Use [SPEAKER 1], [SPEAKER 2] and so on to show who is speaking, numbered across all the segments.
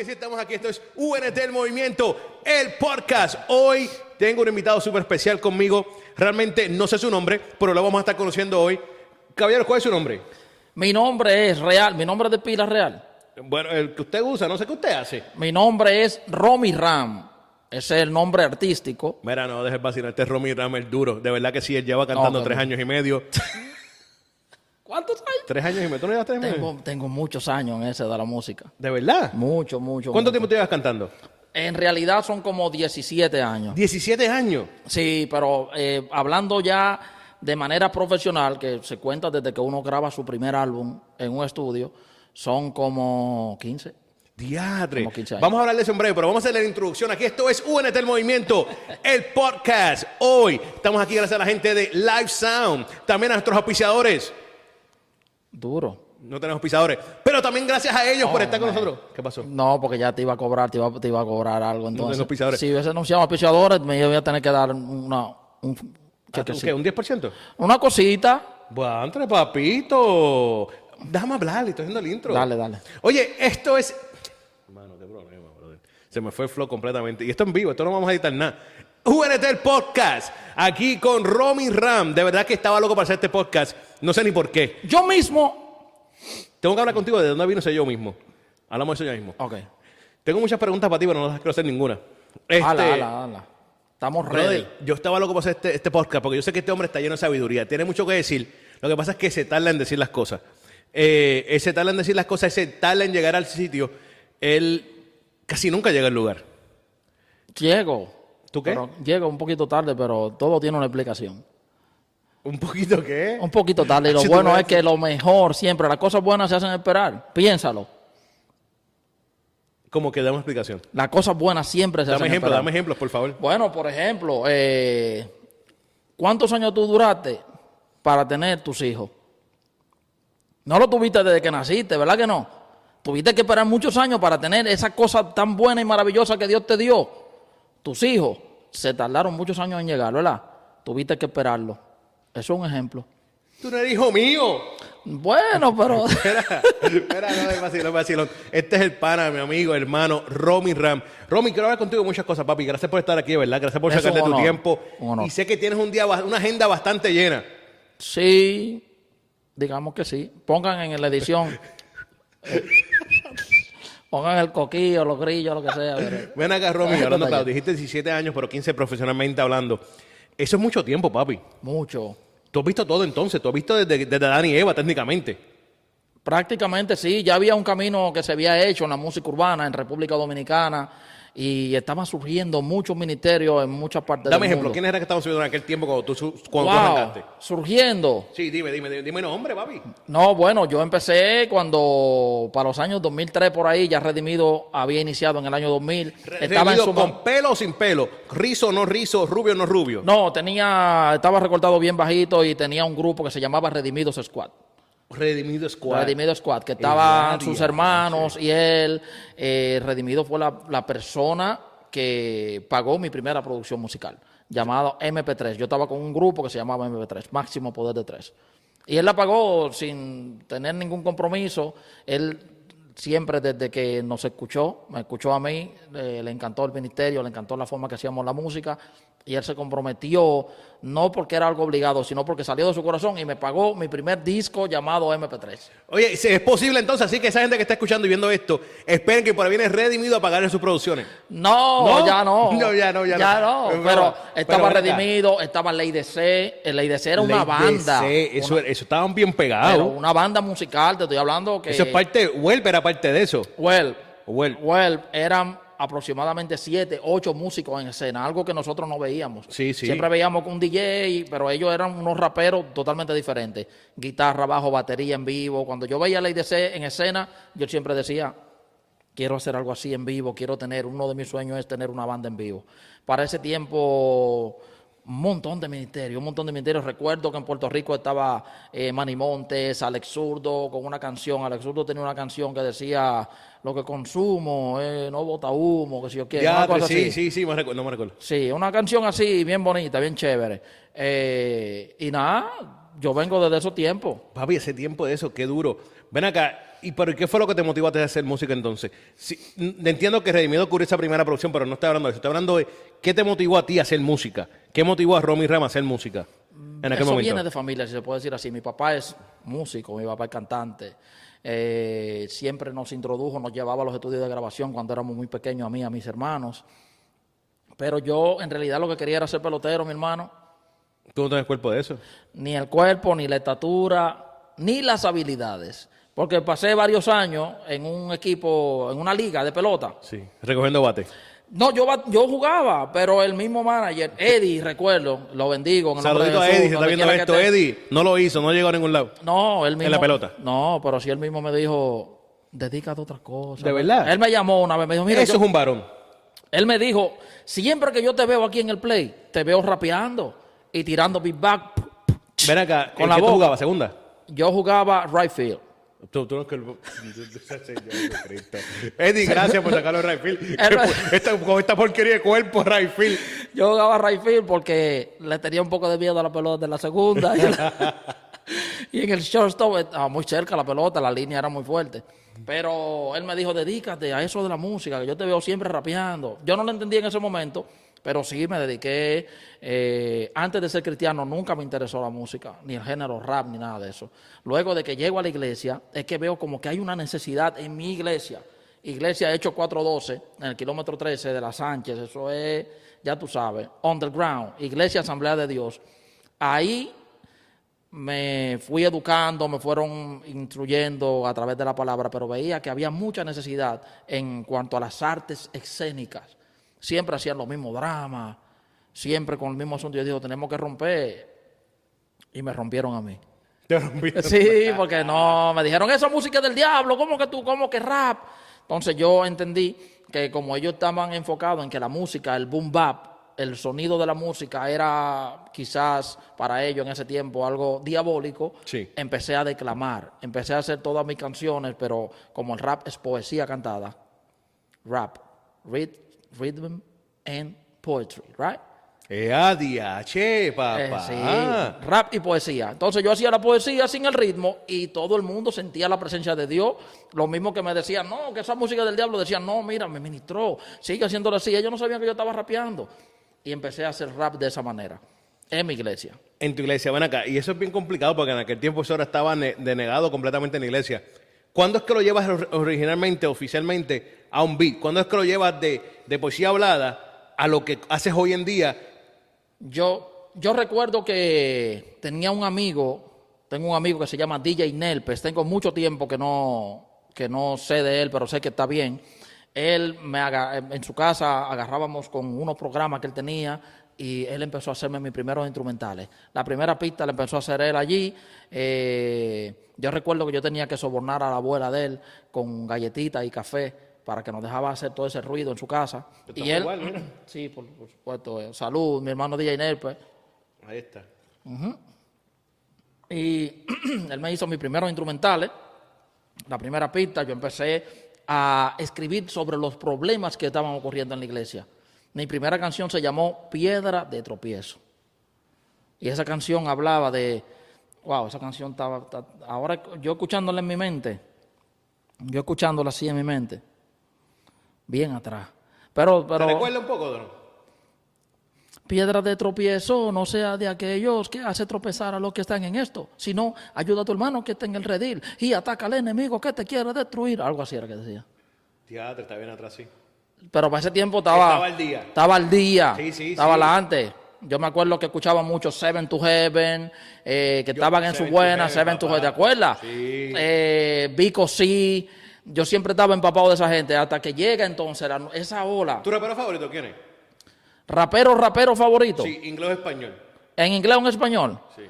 [SPEAKER 1] que sí, estamos aquí. Esto es UNT El Movimiento, el podcast. Hoy tengo un invitado súper especial conmigo. Realmente no sé su nombre, pero lo vamos a estar conociendo hoy. Caballero, ¿cuál es su nombre?
[SPEAKER 2] Mi nombre es real, mi nombre de pila es real.
[SPEAKER 1] Bueno, el que usted usa, no sé qué usted hace.
[SPEAKER 2] Mi nombre es Romy Ram. Ese es el nombre artístico.
[SPEAKER 1] Mira, no, deje vacilar. Este es Romy Ram, el duro. De verdad que sí, él lleva cantando
[SPEAKER 2] No,
[SPEAKER 1] tres años y medio.
[SPEAKER 2] ¿Cuántos años?
[SPEAKER 1] ¿Tres años y medio? ¿Tú no llevas tres años?
[SPEAKER 2] Tengo, tengo muchos años en ese de la música.
[SPEAKER 1] ¿De verdad?
[SPEAKER 2] Mucho, mucho.
[SPEAKER 1] ¿Cuánto
[SPEAKER 2] mucho.
[SPEAKER 1] tiempo te llevas cantando?
[SPEAKER 2] En realidad son como 17 años.
[SPEAKER 1] 17 años.
[SPEAKER 2] Sí, pero eh, hablando ya de manera profesional, que se cuenta desde que uno graba su primer álbum en un estudio, son como 15.
[SPEAKER 1] Diadre.
[SPEAKER 2] Como 15 años.
[SPEAKER 1] Vamos a hablar de eso en breve, pero vamos a hacer la introducción. Aquí esto es UNT El Movimiento, el podcast. Hoy estamos aquí gracias a la gente de Live Sound, también a nuestros auspiciadores.
[SPEAKER 2] Duro.
[SPEAKER 1] No tenemos auspiciadores, pero también gracias a ellos por
[SPEAKER 2] Oh,
[SPEAKER 1] estar con nosotros. ¿Qué pasó?
[SPEAKER 2] No, porque ya te iba a cobrar, te iba, te iba a cobrar algo. Entonces,
[SPEAKER 1] tengo auspiciadores.
[SPEAKER 2] si hubiese anunciado auspiciadores, me iba a tener que dar una, un
[SPEAKER 1] Ah,
[SPEAKER 2] chequecito.
[SPEAKER 1] ¿Qué? ¿Un 10%?
[SPEAKER 2] Una cosita.
[SPEAKER 1] Bueno, entre papito. Déjame hablar, estoy haciendo el intro.
[SPEAKER 2] Dale, dale.
[SPEAKER 1] Oye, esto es. Mano, qué problema, brother. Se me fue el flow completamente. Y esto en vivo, esto no vamos a editar nada. UNT el podcast. Aquí con Romy Ram. De verdad que estaba loco para hacer este podcast. No sé ni por qué.
[SPEAKER 2] Yo mismo.
[SPEAKER 1] Tengo que hablar contigo de dónde vino ese yo mismo. Hablamos de eso ya mismo.
[SPEAKER 2] Ok.
[SPEAKER 1] Tengo muchas preguntas para ti, pero no las quiero hacer ninguna. Este,
[SPEAKER 2] Ala, ala, ala. Estamos ready.
[SPEAKER 1] brother, yo estaba loco por hacer este, este podcast porque yo sé que este hombre está lleno de sabiduría. Tiene mucho que decir. Lo que pasa es que se tarda en decir las cosas. Eh, ese tarda en decir las cosas, ese tarda en llegar al sitio. Él casi nunca llega al lugar.
[SPEAKER 2] Llego.
[SPEAKER 1] ¿Tú qué?
[SPEAKER 2] Pero llego un poquito tarde, pero todo tiene una explicación.
[SPEAKER 1] Un poquito qué?
[SPEAKER 2] Un poquito tarde. Y lo
[SPEAKER 1] Si tú
[SPEAKER 2] bueno es que lo mejor siempre, las cosas buenas se hacen esperar. Piénsalo.
[SPEAKER 1] Como que dame explicación.
[SPEAKER 2] Las cosas buenas siempre se
[SPEAKER 1] Dame
[SPEAKER 2] hacen esperar.
[SPEAKER 1] dame ejemplos, por favor.
[SPEAKER 2] Bueno, por ejemplo, eh, ¿cuántos años tú duraste para tener tus hijos? No lo tuviste desde que naciste, ¿verdad que no? Tuviste que esperar muchos años para tener esa cosa tan buena y maravillosa que Dios te dio. Tus hijos se tardaron muchos años en llegar, ¿verdad? Tuviste que esperarlo. Eso es un ejemplo.
[SPEAKER 1] Tú no eres hijo mío.
[SPEAKER 2] Bueno, pero
[SPEAKER 1] Espera, espera, no es vacilón, vacilón. Este es el pana, mi amigo, hermano, Romy Ram. Romy, quiero hablar contigo de muchas cosas, papi. Gracias por estar aquí, ¿verdad? Gracias por
[SPEAKER 2] un
[SPEAKER 1] tu tiempo.
[SPEAKER 2] honor.
[SPEAKER 1] Y sé que tienes un día, una agenda bastante llena.
[SPEAKER 2] sí, digamos que sí. Pongan en la edición, eh, pongan el coquillo, los grillos, lo que sea. pero-
[SPEAKER 1] Ven acá, Romy, hablando. Dijiste 17 años, pero 15 profesionalmente hablando. Eso es mucho tiempo, papi.
[SPEAKER 2] Mucho.
[SPEAKER 1] Tú has visto todo entonces. Tú has visto desde, desde y Eva, técnicamente.
[SPEAKER 2] Prácticamente sí, ya había un camino que se había hecho en la música urbana en República Dominicana y estaban surgiendo muchos ministerios en muchas partes
[SPEAKER 1] Dame
[SPEAKER 2] del
[SPEAKER 1] ejemplo.
[SPEAKER 2] mundo.
[SPEAKER 1] ¿Quiénes eran que estaban subiendo en aquel tiempo cuando tú, cuando tú
[SPEAKER 2] Wow,
[SPEAKER 1] arrancaste?
[SPEAKER 2] surgiendo.
[SPEAKER 1] Sí, dime, dime, dime, dime nombre, papi.
[SPEAKER 2] No, bueno, yo empecé cuando para los años 2003 por ahí, ya Redimido había iniciado en el año 2000. Estaba en
[SPEAKER 1] Revido
[SPEAKER 2] su
[SPEAKER 1] con pelo o sin pelo, rizo o no rizo, rubio o no rubio.
[SPEAKER 2] No, tenía, estaba recortado bien bajito y tenía un grupo que se llamaba Redimidos Squad.
[SPEAKER 1] Redimido Squad.
[SPEAKER 2] Redimido Squad, que estaban sus hermanos y él. Eh, Redimido fue la, la persona que pagó mi primera producción musical, llamado MP3. Yo estaba con un grupo que se llamaba MP3, Máximo Poder de Tres. Y él la pagó sin tener ningún compromiso. Él siempre desde que nos escuchó, me escuchó a mí, eh, le encantó el ministerio, le encantó la forma que hacíamos la música y él se comprometió, no porque era algo obligado, sino porque salió de su corazón y me pagó mi primer disco llamado MP3.
[SPEAKER 1] Oye, si es posible entonces, así que esa gente que está escuchando y viendo esto, esperen que por ahí viene Redimido a pagar en sus producciones.
[SPEAKER 2] No,
[SPEAKER 1] ¿No?
[SPEAKER 2] ya no.
[SPEAKER 1] No, ya no, ya no.
[SPEAKER 2] Pero,
[SPEAKER 1] Pero,
[SPEAKER 2] estaba. Redimido, estaba Ley de C. El Ley de C era una
[SPEAKER 1] Ley
[SPEAKER 2] banda.
[SPEAKER 1] DC, eso,
[SPEAKER 2] una,
[SPEAKER 1] eso estaban bien pegados.
[SPEAKER 2] pero una banda musical, te estoy hablando que.
[SPEAKER 1] Eso es parte, Welp era parte de eso.
[SPEAKER 2] Well,
[SPEAKER 1] Well.
[SPEAKER 2] well, eran aproximadamente siete, ocho músicos en escena, algo que nosotros no veíamos.
[SPEAKER 1] Sí, sí.
[SPEAKER 2] Siempre veíamos un DJ, pero ellos eran unos raperos totalmente diferentes. Guitarra, bajo, batería en vivo. Cuando yo veía a C en escena, yo siempre decía, quiero hacer algo así en vivo, quiero tener, uno de mis sueños es tener una banda en vivo. Para ese tiempo, un montón de ministerios, un montón de ministerios. Recuerdo que en Puerto Rico estaba eh, Manny Montes, Alex Zurdo, con una canción. Alex Zurdo tenía una canción que decía, lo que consumo, eh, no bota humo, que si yo quiero.
[SPEAKER 1] Ya,
[SPEAKER 2] una cosa
[SPEAKER 1] sí,
[SPEAKER 2] así.
[SPEAKER 1] sí, sí, me recuerdo, no me recuerdo.
[SPEAKER 2] Sí, una canción así, bien bonita, bien chévere. Eh, y nada, Yo vengo desde esos tiempos.
[SPEAKER 1] Papi, ese tiempo de eso, qué duro. Ven acá, ¿y pero qué fue lo que te motivó a ti a hacer música entonces? Entiendo que Redimido ocurrió esa primera producción, pero no estoy hablando de eso. Estoy hablando de qué te motivó a ti a hacer música. ¿Qué motivó a Romy Ram a hacer música en aquel
[SPEAKER 2] Eso
[SPEAKER 1] momento?
[SPEAKER 2] viene de familia, si se puede decir así. Mi papá es músico, mi papá es cantante. Eh, siempre nos introdujo, nos llevaba a los estudios de grabación cuando éramos muy pequeños, a mí, a mis hermanos. Pero yo en realidad lo que quería era ser pelotero, mi hermano.
[SPEAKER 1] Tú no tienes cuerpo de eso.
[SPEAKER 2] Ni el cuerpo, ni la estatura, ni las habilidades. Porque pasé varios años en un equipo, en una liga de pelota.
[SPEAKER 1] Sí, recogiendo bate.
[SPEAKER 2] No, yo, yo jugaba, pero el mismo manager, Eddie, recuerdo, lo bendigo. en el
[SPEAKER 1] Saludito a Eddie, se está viendo
[SPEAKER 2] que
[SPEAKER 1] esto.
[SPEAKER 2] esté.
[SPEAKER 1] Eddie no lo hizo, no llegó a ningún lado.
[SPEAKER 2] No, él mismo.
[SPEAKER 1] la pelota.
[SPEAKER 2] No, pero si él mismo me dijo, dedícate a otras cosas.
[SPEAKER 1] ¿De verdad?
[SPEAKER 2] Él me llamó una vez, me dijo, mira,
[SPEAKER 1] eso
[SPEAKER 2] yo-
[SPEAKER 1] es un varón.
[SPEAKER 2] él me dijo, siempre que yo te veo aquí en el play, te veo rapeando y tirando big back.
[SPEAKER 1] Ven acá,
[SPEAKER 2] Con
[SPEAKER 1] ¿en
[SPEAKER 2] la
[SPEAKER 1] qué tú
[SPEAKER 2] boca.
[SPEAKER 1] jugabas? ¿Segunda?
[SPEAKER 2] Yo jugaba right field.
[SPEAKER 1] Tú, tú no es que el... Eddie, gracias por sacarlo de Rayfield. esta, con esta porquería de cuerpo, Rayfield.
[SPEAKER 2] Yo jugaba right field porque le tenía un poco de miedo a la pelota de la segunda. y, la- y en el shortstop estaba muy cerca la pelota, la línea era muy fuerte. Pero él me dijo, dedícate a eso de la música, que yo te veo siempre rapeando. Yo no lo entendí en ese momento, pero sí me dediqué. eh, antes de ser cristiano nunca me interesó la música, ni el género rap, ni nada de eso. Luego de que llego a la iglesia, es que veo como que hay una necesidad en mi iglesia. Iglesia Hecho 412, en el kilómetro 13 de la Sánchez, eso es, ya tú sabes, underground, Iglesia Asamblea de Dios. Ahí me fui educando, me fueron instruyendo a través de la palabra, pero veía que había mucha necesidad en cuanto a las artes escénicas. Siempre hacían los mismos dramas, siempre con el mismo asunto. Yo digo, tenemos que romper. Y me rompieron a mí.
[SPEAKER 1] Te rompí.
[SPEAKER 2] Sí, porque no, me dijeron, esa música es del diablo, ¿cómo que tú, cómo que rap? Entonces yo entendí que como ellos estaban enfocados en que la música, el boom bap, el sonido de la música era quizás para ellos en ese tiempo algo diabólico,
[SPEAKER 1] Sí.
[SPEAKER 2] empecé a declamar, empecé a hacer todas mis canciones, pero como el rap es poesía cantada, rap, read, rhythm and poetry, right?
[SPEAKER 1] Eh, adiache, papá.
[SPEAKER 2] Eh, sí, rap y poesía. Entonces yo hacía la poesía sin el ritmo y todo el mundo sentía la presencia de Dios. Lo mismo que me decían, no, que esa música del diablo. Decían, no, mira, me ministró, sigue haciéndolo así. Ellos no sabían que yo estaba rapeando. Y empecé a hacer rap de esa manera, en mi iglesia.
[SPEAKER 1] En tu iglesia, ven acá. Y eso es bien complicado porque en aquel tiempo eso ahora estaba ne- denegado completamente en la iglesia. ¿Cuándo es que lo llevas or- originalmente, oficialmente, a un beat? ¿Cuándo es que lo llevas de, de poesía hablada a lo que haces hoy en día?
[SPEAKER 2] Yo, yo recuerdo que tenía un amigo, tengo un amigo que se llama DJ Nelpes, tengo mucho tiempo que no, que no sé de él, pero sé que está bien. Él me en su casa agarrábamos con unos programas que él tenía y él empezó a hacerme mis primeros instrumentales. La primera pista la empezó a hacer él allí. eh, yo recuerdo que yo tenía que sobornar a la abuela de él con galletitas y café para que nos dejaba hacer todo ese ruido en su casa. Y él,
[SPEAKER 1] igual, mira.
[SPEAKER 2] sí, por, por supuesto. eh, salud, mi hermano DJ Nelpes.
[SPEAKER 1] Ahí está.
[SPEAKER 2] Y él me hizo mis primeros instrumentales. La primera pista, yo empecé a escribir sobre los problemas que estaban ocurriendo en la iglesia. Mi primera canción se llamó Piedra de Tropiezo. Y esa canción hablaba de, wow, esa canción estaba, está- ahora yo escuchándola en mi mente, yo escuchándola así en mi mente, bien atrás. Pero,
[SPEAKER 1] ¿Te
[SPEAKER 2] pero,
[SPEAKER 1] recuerda un poco, Don?
[SPEAKER 2] Piedra de tropiezo no sea de aquellos que hace tropezar a los que están en esto, sino ayuda a tu hermano que está en el redil y ataca al enemigo que te quiere destruir. Algo así era que decía.
[SPEAKER 1] Teatro, está bien atrás, sí.
[SPEAKER 2] Pero para ese tiempo estaba.
[SPEAKER 1] Estaba al día.
[SPEAKER 2] Estaba al día.
[SPEAKER 1] Sí, sí,
[SPEAKER 2] estaba
[SPEAKER 1] sí.
[SPEAKER 2] la antes. Yo me acuerdo que escuchaba mucho Seven to Heaven, eh, que
[SPEAKER 1] Yo,
[SPEAKER 2] estaban en su
[SPEAKER 1] Seven
[SPEAKER 2] buena, Seven to. Heaven, ¿te acuerdas?
[SPEAKER 1] Sí.
[SPEAKER 2] Eh, Vico C. Yo siempre estaba empapado de esa gente hasta que llega entonces la- esa ola.
[SPEAKER 1] ¿Tu rapero favorito quién es?
[SPEAKER 2] Rapero, rapero favorito.
[SPEAKER 1] Sí, inglés o español.
[SPEAKER 2] ¿En inglés o en español?
[SPEAKER 1] Sí.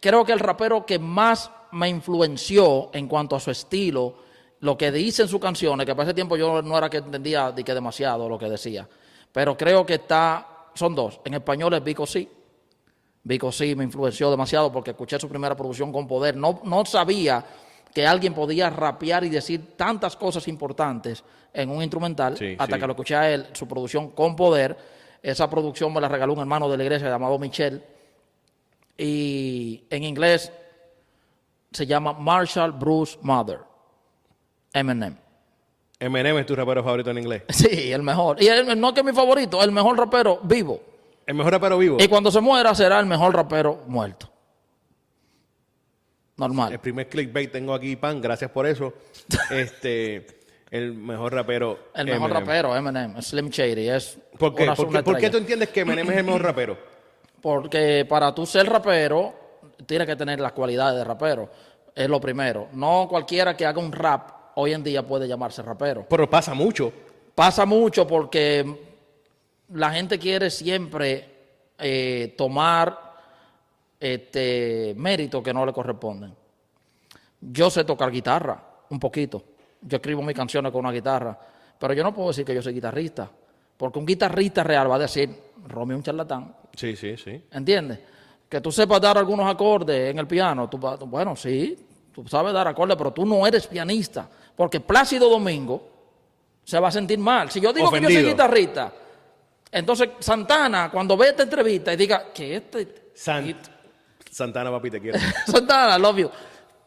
[SPEAKER 2] Creo que el rapero que más me influenció en cuanto a su estilo, lo que dice en sus canciones, que para ese tiempo yo no era que entendía de que demasiado lo que decía, pero creo que está, son dos. En español es Vico Sí. Vico Sí me influenció demasiado porque escuché su primera producción con poder. No, no sabía que alguien podía rapear y decir tantas cosas importantes en un instrumental
[SPEAKER 1] Sí,
[SPEAKER 2] hasta
[SPEAKER 1] sí.
[SPEAKER 2] que lo escuché a él, su producción con poder. Esa producción me la regaló un hermano de la iglesia llamado Michel. Y en inglés se llama Marshall Bruce Mother. Eminem.
[SPEAKER 1] Eminem es tu rapero favorito en inglés.
[SPEAKER 2] Sí, el mejor. Y él, no que mi favorito, el mejor rapero vivo.
[SPEAKER 1] El mejor rapero vivo.
[SPEAKER 2] Y cuando se muera será el mejor rapero muerto.
[SPEAKER 1] El
[SPEAKER 2] Normal.
[SPEAKER 1] primer clickbait tengo aquí, pan, gracias por eso. este, el mejor rapero.
[SPEAKER 2] El mejor rapero, Eminem, Slim Shady. Es
[SPEAKER 1] ¿Por qué? ¿Por qué, por qué tú entiendes que Eminem es el mejor rapero?
[SPEAKER 2] Porque para tú ser rapero, tienes que tener las cualidades de rapero. Es lo primero. No cualquiera que haga un rap hoy en día puede llamarse rapero.
[SPEAKER 1] Pero pasa mucho.
[SPEAKER 2] Pasa mucho porque la gente quiere siempre eh, tomar este mérito que no le corresponden. Yo sé tocar guitarra, un poquito. Yo escribo mis canciones con una guitarra, pero yo no puedo decir que yo soy guitarrista, porque un guitarrista real va a decir, Romy es un charlatán,
[SPEAKER 1] Sí, sí, sí.
[SPEAKER 2] ¿entiendes? Que tú sepas dar algunos acordes en el piano, tú, bueno, sí, tú sabes dar acordes, pero tú no eres pianista, porque Plácido Domingo se va a sentir mal. Si yo digo que yo soy guitarrista, entonces Santana, cuando ve esta entrevista y diga que este...
[SPEAKER 1] Santana, papi, te quiero.
[SPEAKER 2] Santana, love you.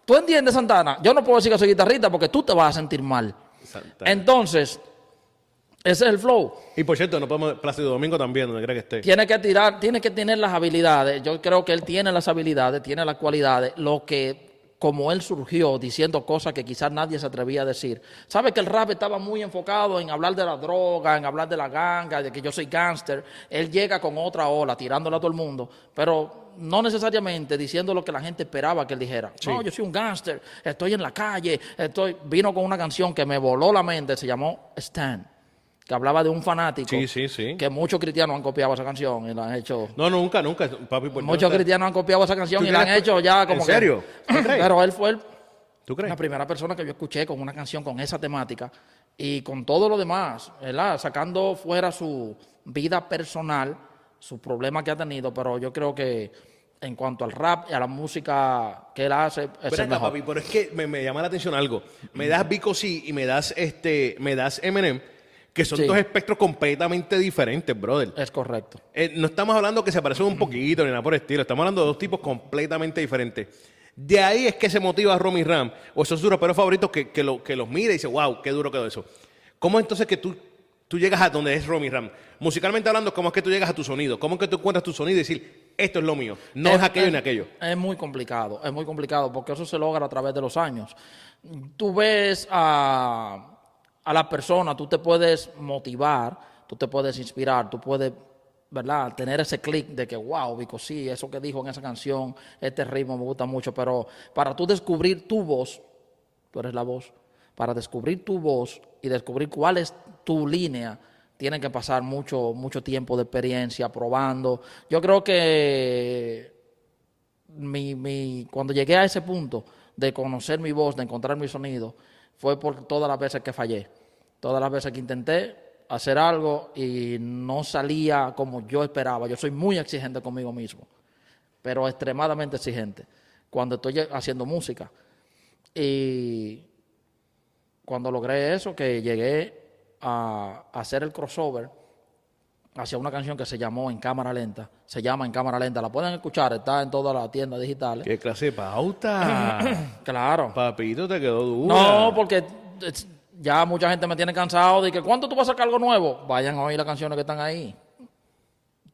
[SPEAKER 2] ¿Tú entiendes, Santana? Yo no puedo decir que soy guitarrista porque tú te vas a sentir mal.
[SPEAKER 1] Santana.
[SPEAKER 2] Entonces, ese es el flow.
[SPEAKER 1] Y por cierto, no podemos. Plácido Domingo también, donde quiera que esté.
[SPEAKER 2] Tiene que tirar, tiene que tener las habilidades. Yo creo que él tiene las habilidades, tiene las cualidades. Lo que, como él surgió diciendo cosas que quizás nadie se atrevía a decir. Sabe que el rap estaba muy enfocado en hablar de la droga, en hablar de la ganga, de que yo soy gángster. Él llega con otra ola, tirándola a todo el mundo, pero no necesariamente diciendo lo que la gente esperaba que él dijera. No, yo soy un gángster, estoy en la calle, estoy. Vino con una canción que me voló la mente, se llamó Stan, que hablaba de un fanático
[SPEAKER 1] Sí, sí, sí.
[SPEAKER 2] que muchos cristianos han copiado esa canción y la han hecho.
[SPEAKER 1] No, nunca, nunca. Papi, por
[SPEAKER 2] Muchos cristianos han copiado esa canción
[SPEAKER 1] ¿Tú
[SPEAKER 2] y la han hecho ya como
[SPEAKER 1] ¿En
[SPEAKER 2] que-
[SPEAKER 1] serio?
[SPEAKER 2] Pero él fue el-
[SPEAKER 1] ¿Tú crees?
[SPEAKER 2] la primera persona que yo escuché con una canción con esa temática y con todo lo demás, ¿verdad? Sacando fuera su vida personal, sus problemas que ha tenido, pero yo creo que en cuanto al rap y a la música que él hace, es el mejor.
[SPEAKER 1] papi, pero es que me, me llama la atención algo. Me das Vico sí y me das este, me das Eminem, que son
[SPEAKER 2] Sí.
[SPEAKER 1] dos espectros completamente diferentes, brother.
[SPEAKER 2] Es correcto.
[SPEAKER 1] Eh, no estamos hablando que se parecen un poquito ni nada por el estilo. Estamos hablando de dos tipos completamente diferentes. De ahí es que se motiva a Romy Ram, o esos raperos favoritos que, que, lo- que los mira y dice, wow, qué duro quedó eso. ¿Cómo es entonces que tú, tú llegas a donde es Romy Ram? Musicalmente hablando, ¿cómo es que tú llegas a tu sonido? ¿Cómo es que tú encuentras tu sonido y decir, esto es lo mío? No es, aquello ni aquello.
[SPEAKER 2] Es muy complicado, es muy complicado porque eso se logra a través de los años. Tú ves a, a la persona, tú te puedes motivar, tú te puedes inspirar, tú puedes, ¿verdad? Tener ese clic de que, wow, Vico, sí, eso que dijo en esa canción, este ritmo me gusta mucho, pero para tú descubrir tu voz, tú eres la voz, para descubrir tu voz y descubrir cuál es tu línea, tienen que pasar mucho, mucho tiempo de experiencia, probando. Yo creo que mi, mi, cuando llegué a ese punto de conocer mi voz, de encontrar mi sonido, fue por todas las veces que fallé. Todas las veces que intenté hacer algo y no salía como yo esperaba. Yo soy muy exigente conmigo mismo, pero extremadamente exigente cuando estoy haciendo música. Y cuando logré eso, que llegué a, a hacer el crossover hacia una canción que se llamó En Cámara Lenta, se llama En Cámara Lenta, la pueden escuchar, está en todas las tiendas digitales.
[SPEAKER 1] ¿Qué clase de pauta?
[SPEAKER 2] Claro.
[SPEAKER 1] Papito, te quedó dura.
[SPEAKER 2] No, porque ya mucha gente me tiene cansado de que ¿cuándo tú vas a sacar algo nuevo? Vayan a oír las canciones que están ahí.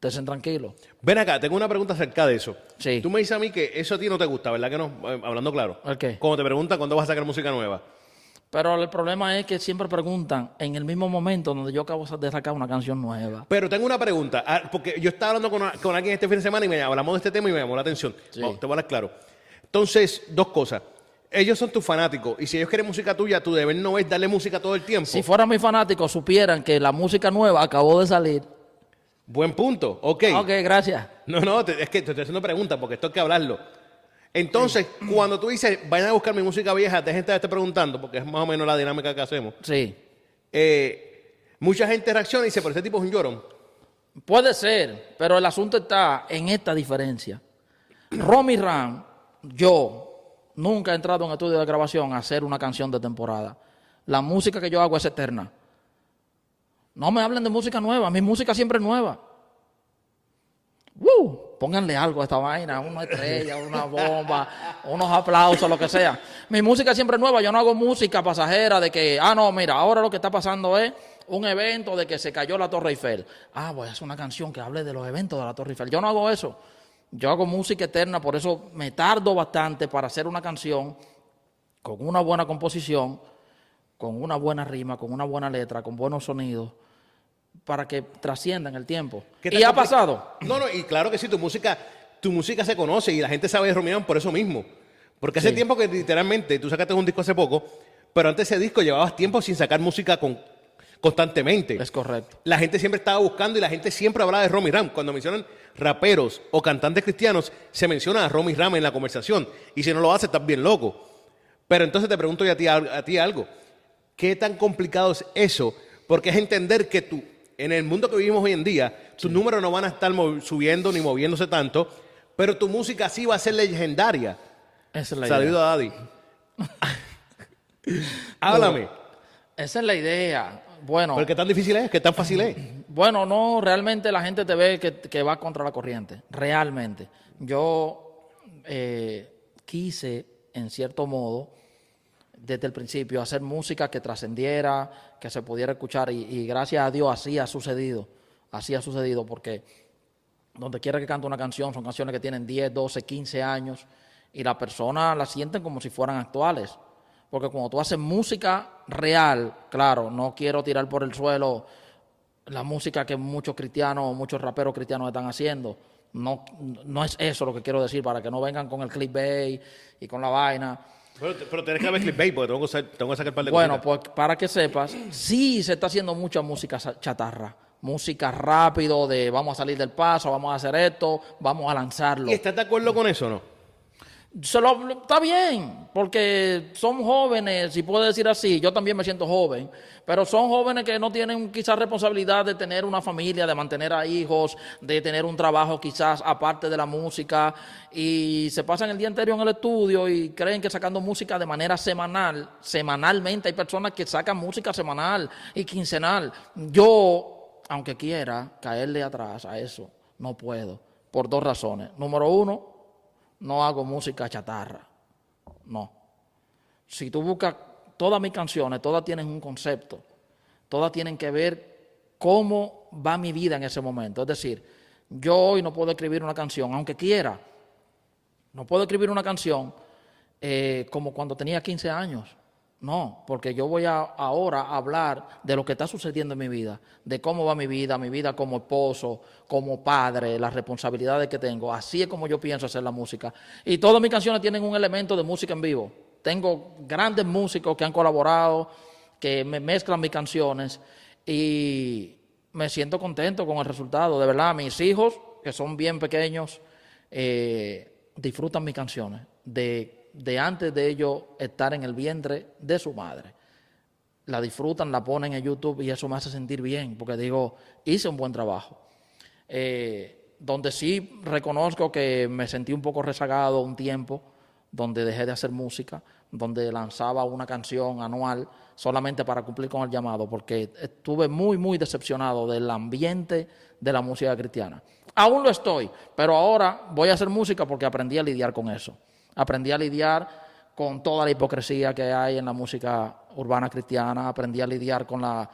[SPEAKER 2] Estén tranquilos.
[SPEAKER 1] Ven acá, tengo una pregunta acerca de eso.
[SPEAKER 2] Sí.
[SPEAKER 1] Tú me dices a mí que eso a ti no te gusta, ¿verdad que no? Eh, Hablando claro.
[SPEAKER 2] ¿El qué?
[SPEAKER 1] Cuando te preguntan cuándo vas a sacar música nueva.
[SPEAKER 2] Pero el problema es que siempre preguntan en el mismo momento donde yo acabo de sacar una canción nueva.
[SPEAKER 1] Pero tengo una pregunta, ah, porque yo estaba hablando con, con alguien este fin de semana y me hablamos de este tema y me llamó la atención.
[SPEAKER 2] Sí.
[SPEAKER 1] Te voy a hablar claro. Entonces, dos cosas. Ellos son tus fanáticos y si ellos quieren música tuya, tu deber no es darle música todo el tiempo.
[SPEAKER 2] Si fueran mis fanáticos, supieran que la música nueva acabó de salir.
[SPEAKER 1] Buen punto. Ok.
[SPEAKER 2] Ok, gracias.
[SPEAKER 1] No, no, te- es que te estoy haciendo preguntas porque esto hay que hablarlo. Entonces, cuando tú dices, vayan a buscar mi música vieja, de gente te esté preguntando, porque es más o menos la dinámica que hacemos.
[SPEAKER 2] Sí.
[SPEAKER 1] eh, mucha gente reacciona y dice, pero ese tipo es un llorón.
[SPEAKER 2] Puede ser, pero el asunto está en esta diferencia. Romy Ram, yo nunca he entrado en estudio de grabación a hacer una canción de temporada. La música que yo hago es eterna. No me hablen de música nueva, mi música siempre es nueva. ¡Woo! Pónganle algo a esta vaina, una estrella, una bomba, unos aplausos, lo que sea. Mi música siempre es nueva, yo no hago música pasajera de que, ah, no, mira, ahora lo que está pasando es un evento de que se cayó la Torre Eiffel. Ah, voy a hacer una canción que hable de los eventos de la Torre Eiffel. Yo no hago eso. Yo hago música eterna, por eso me tardo bastante para hacer una canción con una buena composición, con una buena rima, con una buena letra, con buenos sonidos, para que trascienda en el tiempo.
[SPEAKER 1] ¿Qué
[SPEAKER 2] Y ha pasado.
[SPEAKER 1] No, no, y claro que sí, tu música, tu música se conoce y la gente sabe de Romirán por eso mismo. Porque hace
[SPEAKER 2] Sí.
[SPEAKER 1] tiempo que literalmente, tú sacaste un disco hace poco, pero antes de ese disco llevabas tiempo sin sacar música con- constantemente.
[SPEAKER 2] Es correcto.
[SPEAKER 1] La gente siempre estaba buscando y la gente siempre hablaba de Romy Ram. Cuando mencionan raperos o cantantes cristianos, se menciona a Romy Ram en la conversación. Y si no lo hace, estás bien loco. Pero entonces te pregunto yo a ti, al- a ti algo. ¿Qué tan complicado es eso? Porque es entender que tú, en el mundo que vivimos hoy en día, tus números no van a estar subiendo ni moviéndose tanto, pero tu música sí va a ser legendaria.
[SPEAKER 2] Esa es la idea.
[SPEAKER 1] Saludo a Daddy. Háblame.
[SPEAKER 2] Esa es la idea. Bueno,
[SPEAKER 1] ¿Por qué tan difícil es? ¿Qué tan fácil es?
[SPEAKER 2] bueno, no, realmente la gente te ve que, que va contra la corriente. Realmente. Yo eh, quise, en cierto modo, desde el principio, hacer música que trascendiera, que se pudiera escuchar, y, gracias a Dios así ha sucedido. Así ha sucedido, porque donde quiera que cante una canción, son canciones que tienen 10, 12, 15 años, y las personas la sienten como si fueran actuales. Porque cuando tú haces música real, claro, no quiero tirar por el suelo la música que muchos cristianos, muchos raperos cristianos están haciendo. No, no es eso lo que quiero decir, para que no vengan con el clickbait y con la vaina.
[SPEAKER 1] Pero, pero tenés que ver clickbait porque tengo que, sa- tengo que sacar un par de
[SPEAKER 2] Bueno,
[SPEAKER 1] cositas.
[SPEAKER 2] pues para que sepas, sí se está haciendo mucha música chatarra. Música rápido de vamos a salir del paso, vamos a hacer esto, vamos a lanzarlo.
[SPEAKER 1] ¿Y estás de acuerdo con eso o no?
[SPEAKER 2] Se lo- está bien, porque son jóvenes, si puedo decir así, yo también me siento joven, pero son jóvenes que no tienen quizás responsabilidad de tener una familia, de mantener a hijos, de tener un trabajo quizás aparte de la música, y se pasan el día entero en el estudio y creen que sacando música de manera semanal, semanalmente hay personas que sacan música semanal y quincenal. Yo, aunque quiera caerle atrás a eso, no puedo, por dos razones. Número uno, no hago música chatarra. No. Si tú buscas todas mis canciones, todas tienen un concepto. Todas tienen que ver cómo va mi vida en ese momento. Es decir, yo hoy no puedo escribir una canción, aunque quiera. No puedo escribir una canción eh, como cuando tenía 15 años. No, porque yo voy a ahora a hablar de lo que está sucediendo en mi vida, de cómo va mi vida, mi vida como esposo, como padre, las responsabilidades que tengo. Así es como yo pienso hacer la música. Y todas mis canciones tienen un elemento de música en vivo. Tengo grandes músicos que han colaborado, que me mezclan mis canciones y me siento contento con el resultado. De verdad, mis hijos, que son bien pequeños, eh, disfrutan mis canciones de, de antes de ellos estar en el vientre de su madre. La disfrutan, la ponen en YouTube y eso me hace sentir bien, porque digo, hice un buen trabajo. Eh, donde sí reconozco que me sentí un poco rezagado un tiempo, donde dejé de hacer música, donde lanzaba una canción anual solamente para cumplir con el llamado, porque estuve muy, muy decepcionado del ambiente de la música cristiana. Aún lo estoy, pero ahora voy a hacer música porque aprendí a lidiar con eso. Aprendí a lidiar con toda la hipocresía que hay en la música urbana cristiana, aprendí a lidiar con la,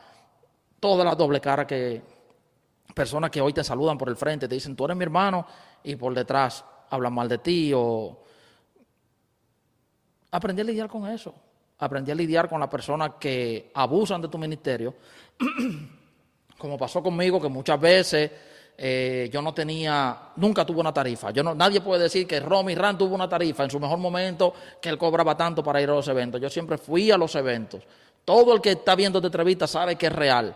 [SPEAKER 2] toda la doble cara que personas que hoy te saludan por el frente, te dicen, tú eres mi hermano, y por detrás hablan mal de ti aprendí a lidiar con eso. Aprendí a lidiar con las personas que abusan de tu ministerio, como pasó conmigo, que muchas veces eh, yo no tenía, nunca tuve una tarifa. Yo no, nadie puede decir que Romy Rand tuvo una tarifa en su mejor momento, que él cobraba tanto para ir a los eventos. Yo siempre fui a los eventos. Todo el que está viendo esta entrevista sabe que es real.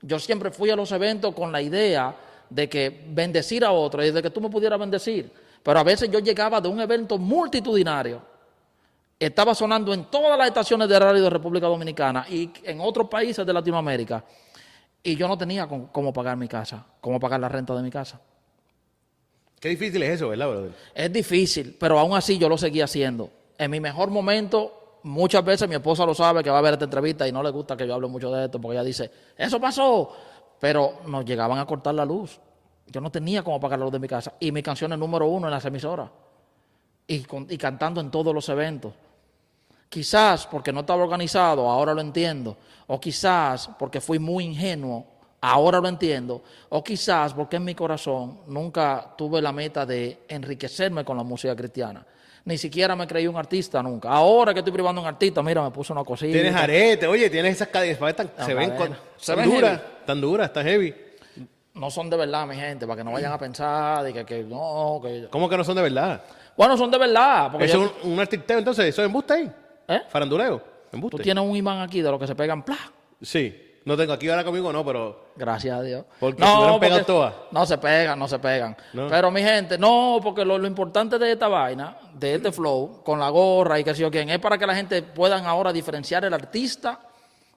[SPEAKER 2] Yo siempre fui a los eventos con la idea de que bendecir a otro y de que tú me pudieras bendecir. Pero a veces yo llegaba de un evento multitudinario estaba sonando en todas las estaciones de radio de República Dominicana y en otros países de Latinoamérica. Y yo no tenía con- cómo pagar mi casa, cómo pagar la renta de mi casa.
[SPEAKER 1] Qué difícil es eso, ¿verdad, brother?
[SPEAKER 2] Es difícil, pero aún así yo lo seguía haciendo. En mi mejor momento, muchas veces mi esposa lo sabe que va a ver esta entrevista y no le gusta que yo hable mucho de esto porque ella dice, eso pasó. Pero nos llegaban a cortar la luz. Yo no tenía cómo pagar la luz de mi casa. Y mi canción es número uno en las emisoras. Y, con- y cantando en todos los eventos. Quizás porque no estaba organizado, ahora lo entiendo. O quizás porque fui muy ingenuo, ahora lo entiendo. O quizás porque en mi corazón nunca tuve la meta de enriquecerme con la música cristiana. Ni siquiera me creí un artista nunca. Ahora que estoy privando a un artista, mira, me puso una cosita.
[SPEAKER 1] Tienes arete, oye, tienes esas cadenas. tan- se ven con-
[SPEAKER 2] Se
[SPEAKER 1] tan duras, tan duras, tan heavy.
[SPEAKER 2] No son de verdad, mi gente, para que no vayan a pensar de que, que no, que...
[SPEAKER 1] ¿Cómo que no son de verdad?
[SPEAKER 2] Bueno, son de verdad. Porque
[SPEAKER 1] Eso
[SPEAKER 2] yo-
[SPEAKER 1] es un, un artisteo, entonces, eso es embuste ahí.
[SPEAKER 2] ¿Eh?
[SPEAKER 1] Faranduleo,
[SPEAKER 2] Tú tienes un imán aquí de lo que se pegan, ¡plá!
[SPEAKER 1] Sí, no tengo aquí ahora conmigo, no, pero
[SPEAKER 2] Gracias a Dios.
[SPEAKER 1] Porque se hubieran pegado todas.
[SPEAKER 2] No se pegan, no se pegan.
[SPEAKER 1] No.
[SPEAKER 2] Pero mi gente, no, porque lo, lo importante de esta vaina, de este flow, con la gorra y qué sé yo quién, es para que la gente puedan ahora diferenciar el artista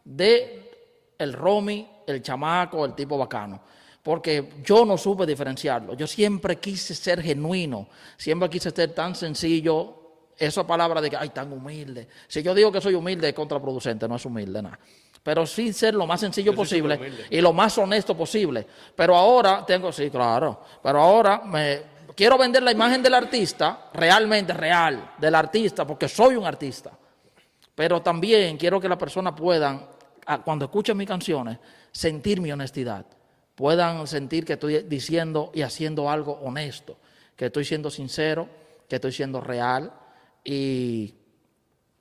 [SPEAKER 2] de el Romy, el chamaco, el tipo bacano. Porque yo no supe diferenciarlo. Yo siempre quise ser genuino, siempre quise ser tan sencillo. Esa palabra de que, ay, tan humilde. Si yo digo que soy humilde, es contraproducente, no es humilde, nada. Pero sí ser lo más sencillo
[SPEAKER 1] Yo
[SPEAKER 2] posible y lo más honesto posible. Pero ahora tengo, sí, claro, pero ahora me quiero vender la imagen del artista, realmente real, del artista, porque soy un artista. Pero también quiero que las personas puedan, cuando escuchen mis canciones, sentir mi honestidad. Puedan sentir que estoy diciendo y haciendo algo honesto, que estoy siendo sincero, que estoy siendo real y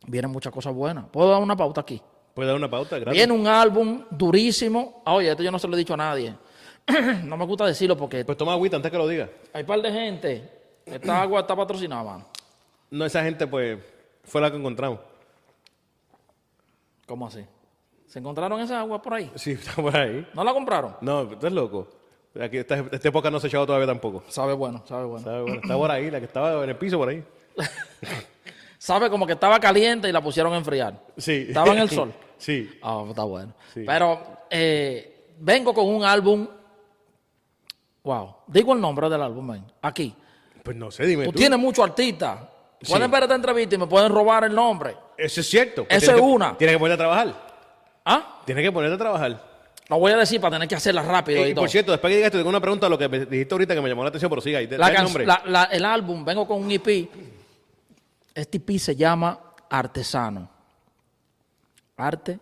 [SPEAKER 2] vienen muchas cosas buenas. ¿Puedo dar una pauta aquí?
[SPEAKER 1] puede dar una pauta, gracias.
[SPEAKER 2] Viene un álbum durísimo. Oye, esto yo no se lo he dicho a nadie. no me gusta decirlo porque
[SPEAKER 1] Pues toma agüita antes que lo diga.
[SPEAKER 2] hay un par de gente. Esta agua está patrocinada, mano.
[SPEAKER 1] No, esa gente, pues, fue la que encontramos.
[SPEAKER 2] ¿Cómo así? ¿Se encontraron esa agua por ahí?
[SPEAKER 1] Sí, está por ahí.
[SPEAKER 2] ¿No la compraron?
[SPEAKER 1] No, tú eres loco. Aquí, esta, esta época no se ha echado todavía tampoco.
[SPEAKER 2] Sabe bueno, sabe bueno.
[SPEAKER 1] ¿Sabe? Bueno, está por ahí, la que estaba en el piso por ahí.
[SPEAKER 2] Sabe como que estaba caliente y la pusieron a enfriar.
[SPEAKER 1] Sí.
[SPEAKER 2] Estaba en el sol.
[SPEAKER 1] Sí.
[SPEAKER 2] Ah, está bueno.
[SPEAKER 1] Sí.
[SPEAKER 2] Pero eh, vengo con un álbum. Wow. Digo el nombre del álbum, ven. Aquí.
[SPEAKER 1] Pues no sé, dime
[SPEAKER 2] Tú
[SPEAKER 1] tú.
[SPEAKER 2] tienes muchos artistas. Pueden ver esta entrevista y me pueden robar el nombre.
[SPEAKER 1] Eso es cierto. Tienes
[SPEAKER 2] es
[SPEAKER 1] que-
[SPEAKER 2] una.
[SPEAKER 1] Tienes que ponerte a trabajar.
[SPEAKER 2] ¿Ah?
[SPEAKER 1] Tienes que ponerte a trabajar.
[SPEAKER 2] Lo voy a decir para tener que hacerla rápido.
[SPEAKER 1] Eh,
[SPEAKER 2] y
[SPEAKER 1] y
[SPEAKER 2] todo.
[SPEAKER 1] por cierto, después que digas esto, tengo una pregunta a lo que me dijiste ahorita que me llamó la atención, pero siga ahí.
[SPEAKER 2] La-
[SPEAKER 1] el
[SPEAKER 2] álbum, vengo con un EP. Este EP se llama Artesano. Arte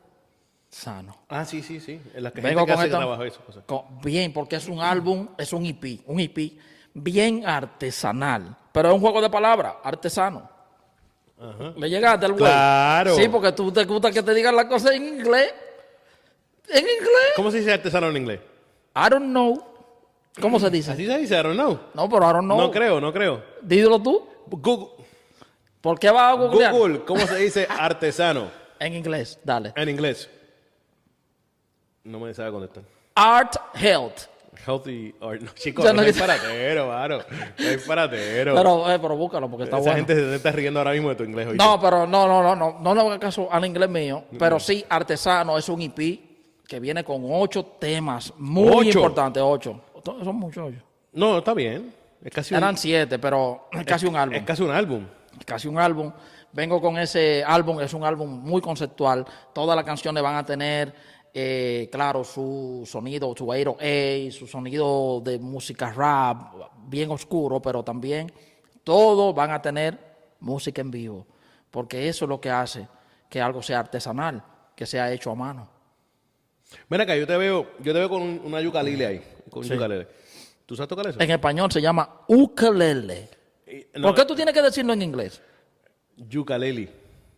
[SPEAKER 2] sano.
[SPEAKER 1] Ah, sí, sí, sí. En las que
[SPEAKER 2] Vengo
[SPEAKER 1] gente que
[SPEAKER 2] con
[SPEAKER 1] trabajo esas cosas.
[SPEAKER 2] con- bien, porque es un álbum, es un EP, un EP bien artesanal. Pero es un juego de palabras, artesano. ¿Le llegaste al güey?
[SPEAKER 1] Claro.
[SPEAKER 2] Sí, porque tú te gusta que te digan las cosas en inglés. En inglés.
[SPEAKER 1] ¿Cómo se dice artesano en inglés?
[SPEAKER 2] I don't know. ¿Cómo se dice?
[SPEAKER 1] Así se dice, I don't know.
[SPEAKER 2] No, pero I don't know.
[SPEAKER 1] No creo, no creo.
[SPEAKER 2] Dídelo tú.
[SPEAKER 1] Google,
[SPEAKER 2] ¿Por qué vas a googlear?
[SPEAKER 1] Google, ¿cómo se dice artesano
[SPEAKER 2] En inglés, dale.
[SPEAKER 1] en inglés? No me sabe contestar.
[SPEAKER 2] Art Health.
[SPEAKER 1] Healthy art. No, chicos, no
[SPEAKER 2] no
[SPEAKER 1] es paratero, mano. No es paratero.
[SPEAKER 2] Pero, eh, pero búscalo porque está
[SPEAKER 1] Esa
[SPEAKER 2] bueno.
[SPEAKER 1] gente se está riendo ahora mismo de tu inglés hoy.
[SPEAKER 2] No, pero no, no, no, no, no le hagas caso al inglés mío, pero sí, Artesano es un EP que viene con ocho temas muy
[SPEAKER 1] ¿Ocho?
[SPEAKER 2] importantes, ocho. Son muchos.
[SPEAKER 1] No, está bien. Es casi un,
[SPEAKER 2] Eran siete, pero es casi un álbum.
[SPEAKER 1] es casi un álbum.
[SPEAKER 2] Casi un álbum. Vengo con ese álbum, es un álbum muy conceptual. Todas las canciones van a tener, eh, claro, su sonido, su 808, su sonido de música rap, bien oscuro, pero también todos van a tener música en vivo, porque eso es lo que hace que algo sea artesanal, que sea hecho a mano.
[SPEAKER 1] Mira acá, yo te veo, yo te veo con un- una yucalile ahí. Con yucalele. ¿Tú sabes tocar eso?
[SPEAKER 2] En español se llama ukelele.
[SPEAKER 1] No,
[SPEAKER 2] ¿Por qué tú tienes que decirlo en inglés?
[SPEAKER 1] Yucaleli.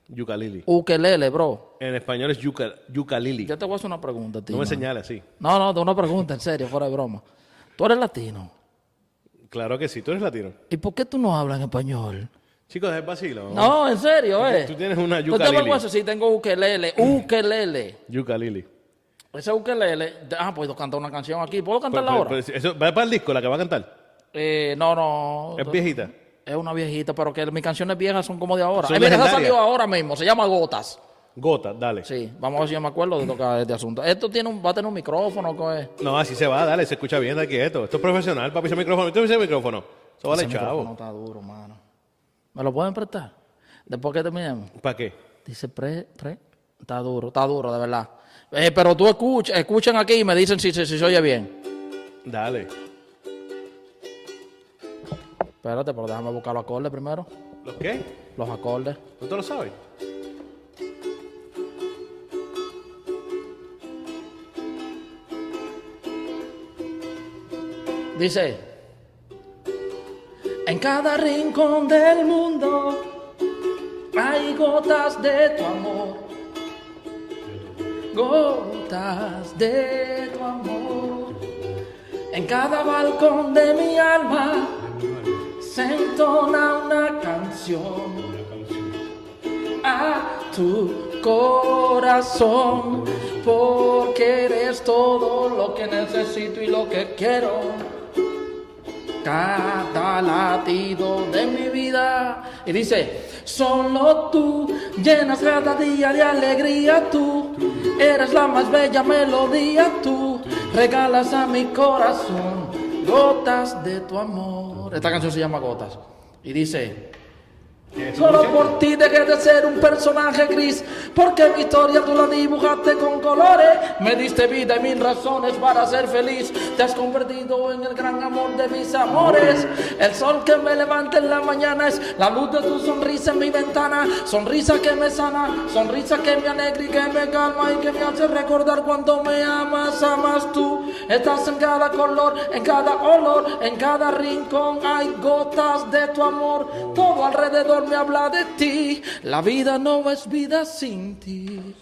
[SPEAKER 1] Yucalili.
[SPEAKER 2] Ukelele, bro.
[SPEAKER 1] En español es yuca, yucalili.
[SPEAKER 2] Yo te voy a hacer una pregunta, tío.
[SPEAKER 1] No me señales así.
[SPEAKER 2] No, no, de una pregunta, en serio, fuera de broma. Tú eres latino.
[SPEAKER 1] Claro que sí, tú eres latino.
[SPEAKER 2] ¿Y por qué tú no hablas en español?
[SPEAKER 1] Chicos, es vacilo.
[SPEAKER 2] No, en serio, eh.
[SPEAKER 1] Tú tienes una
[SPEAKER 2] ¿Tú te
[SPEAKER 1] yucalili.
[SPEAKER 2] avergüenzas? Sí, tengo ukelele, ukelele.
[SPEAKER 1] Yucalili.
[SPEAKER 2] Ese ukelele, ah, puedo cantar una canción aquí. ¿Puedo cantarla
[SPEAKER 1] Pero-
[SPEAKER 2] ahora?
[SPEAKER 1] pero- pero eso, ¿Va para el disco la que va a cantar?
[SPEAKER 2] Eh, no, no.
[SPEAKER 1] Es viejita.
[SPEAKER 2] Es una viejita, pero que mis canciones viejas son como de ahora.
[SPEAKER 1] Son
[SPEAKER 2] Eh, mira, esa
[SPEAKER 1] legendarias.
[SPEAKER 2] salió ahora mismo, se llama Gotas.
[SPEAKER 1] Gota, dale.
[SPEAKER 2] Sí, vamos a ver si yo me acuerdo de tocar este asunto. Esto tiene un, va a tener un micrófono, ¿qué es?
[SPEAKER 1] No, así se va, dale, se escucha bien, está quieto. Esto es profesional, papi, ese micrófono. ¿Tú ese micrófono? Eso vale,
[SPEAKER 2] Ese micrófono
[SPEAKER 1] chavo.
[SPEAKER 2] está duro, mano. ¿Me lo pueden prestar? Después que terminemos.
[SPEAKER 1] ¿Para qué?
[SPEAKER 2] Dice pre, pre. Está duro, está duro, de verdad. Eh, pero tú escucha, escuchen aquí y me dicen si, si, si se oye bien.
[SPEAKER 1] Dale.
[SPEAKER 2] Espérate, pero déjame buscar los acordes primero.
[SPEAKER 1] ¿Los qué?
[SPEAKER 2] Los acordes.
[SPEAKER 1] ¿No te lo sabes?
[SPEAKER 2] Dice, en cada rincón del mundo hay gotas de tu amor, gotas de tu amor. En cada balcón de mi alma se entona una canción a tu corazón, porque eres todo lo que necesito y lo que quiero cada latido de mi vida. Y dice, solo tú llenas cada día de alegría, tú eres la más bella melodía, tú regalas a mi corazón gotas de tu amor. Esta canción se llama Gotas. Y dice, Solo por ti dejé de ser un personaje gris, porque mi historia tú la dibujaste con colores. Me diste vida y mil razones para ser feliz. Te has convertido en el gran amor de mis amores. El sol que me levanta en la mañana es la luz de tu sonrisa en mi ventana. Sonrisa que me sana, sonrisa que me alegra y que me calma y que me hace recordar cuando me amas, amas tú. Estás en cada color, en cada olor, en cada rincón hay gotas de tu amor. Todo alrededor me habla de ti. La vida no es vida sin ti.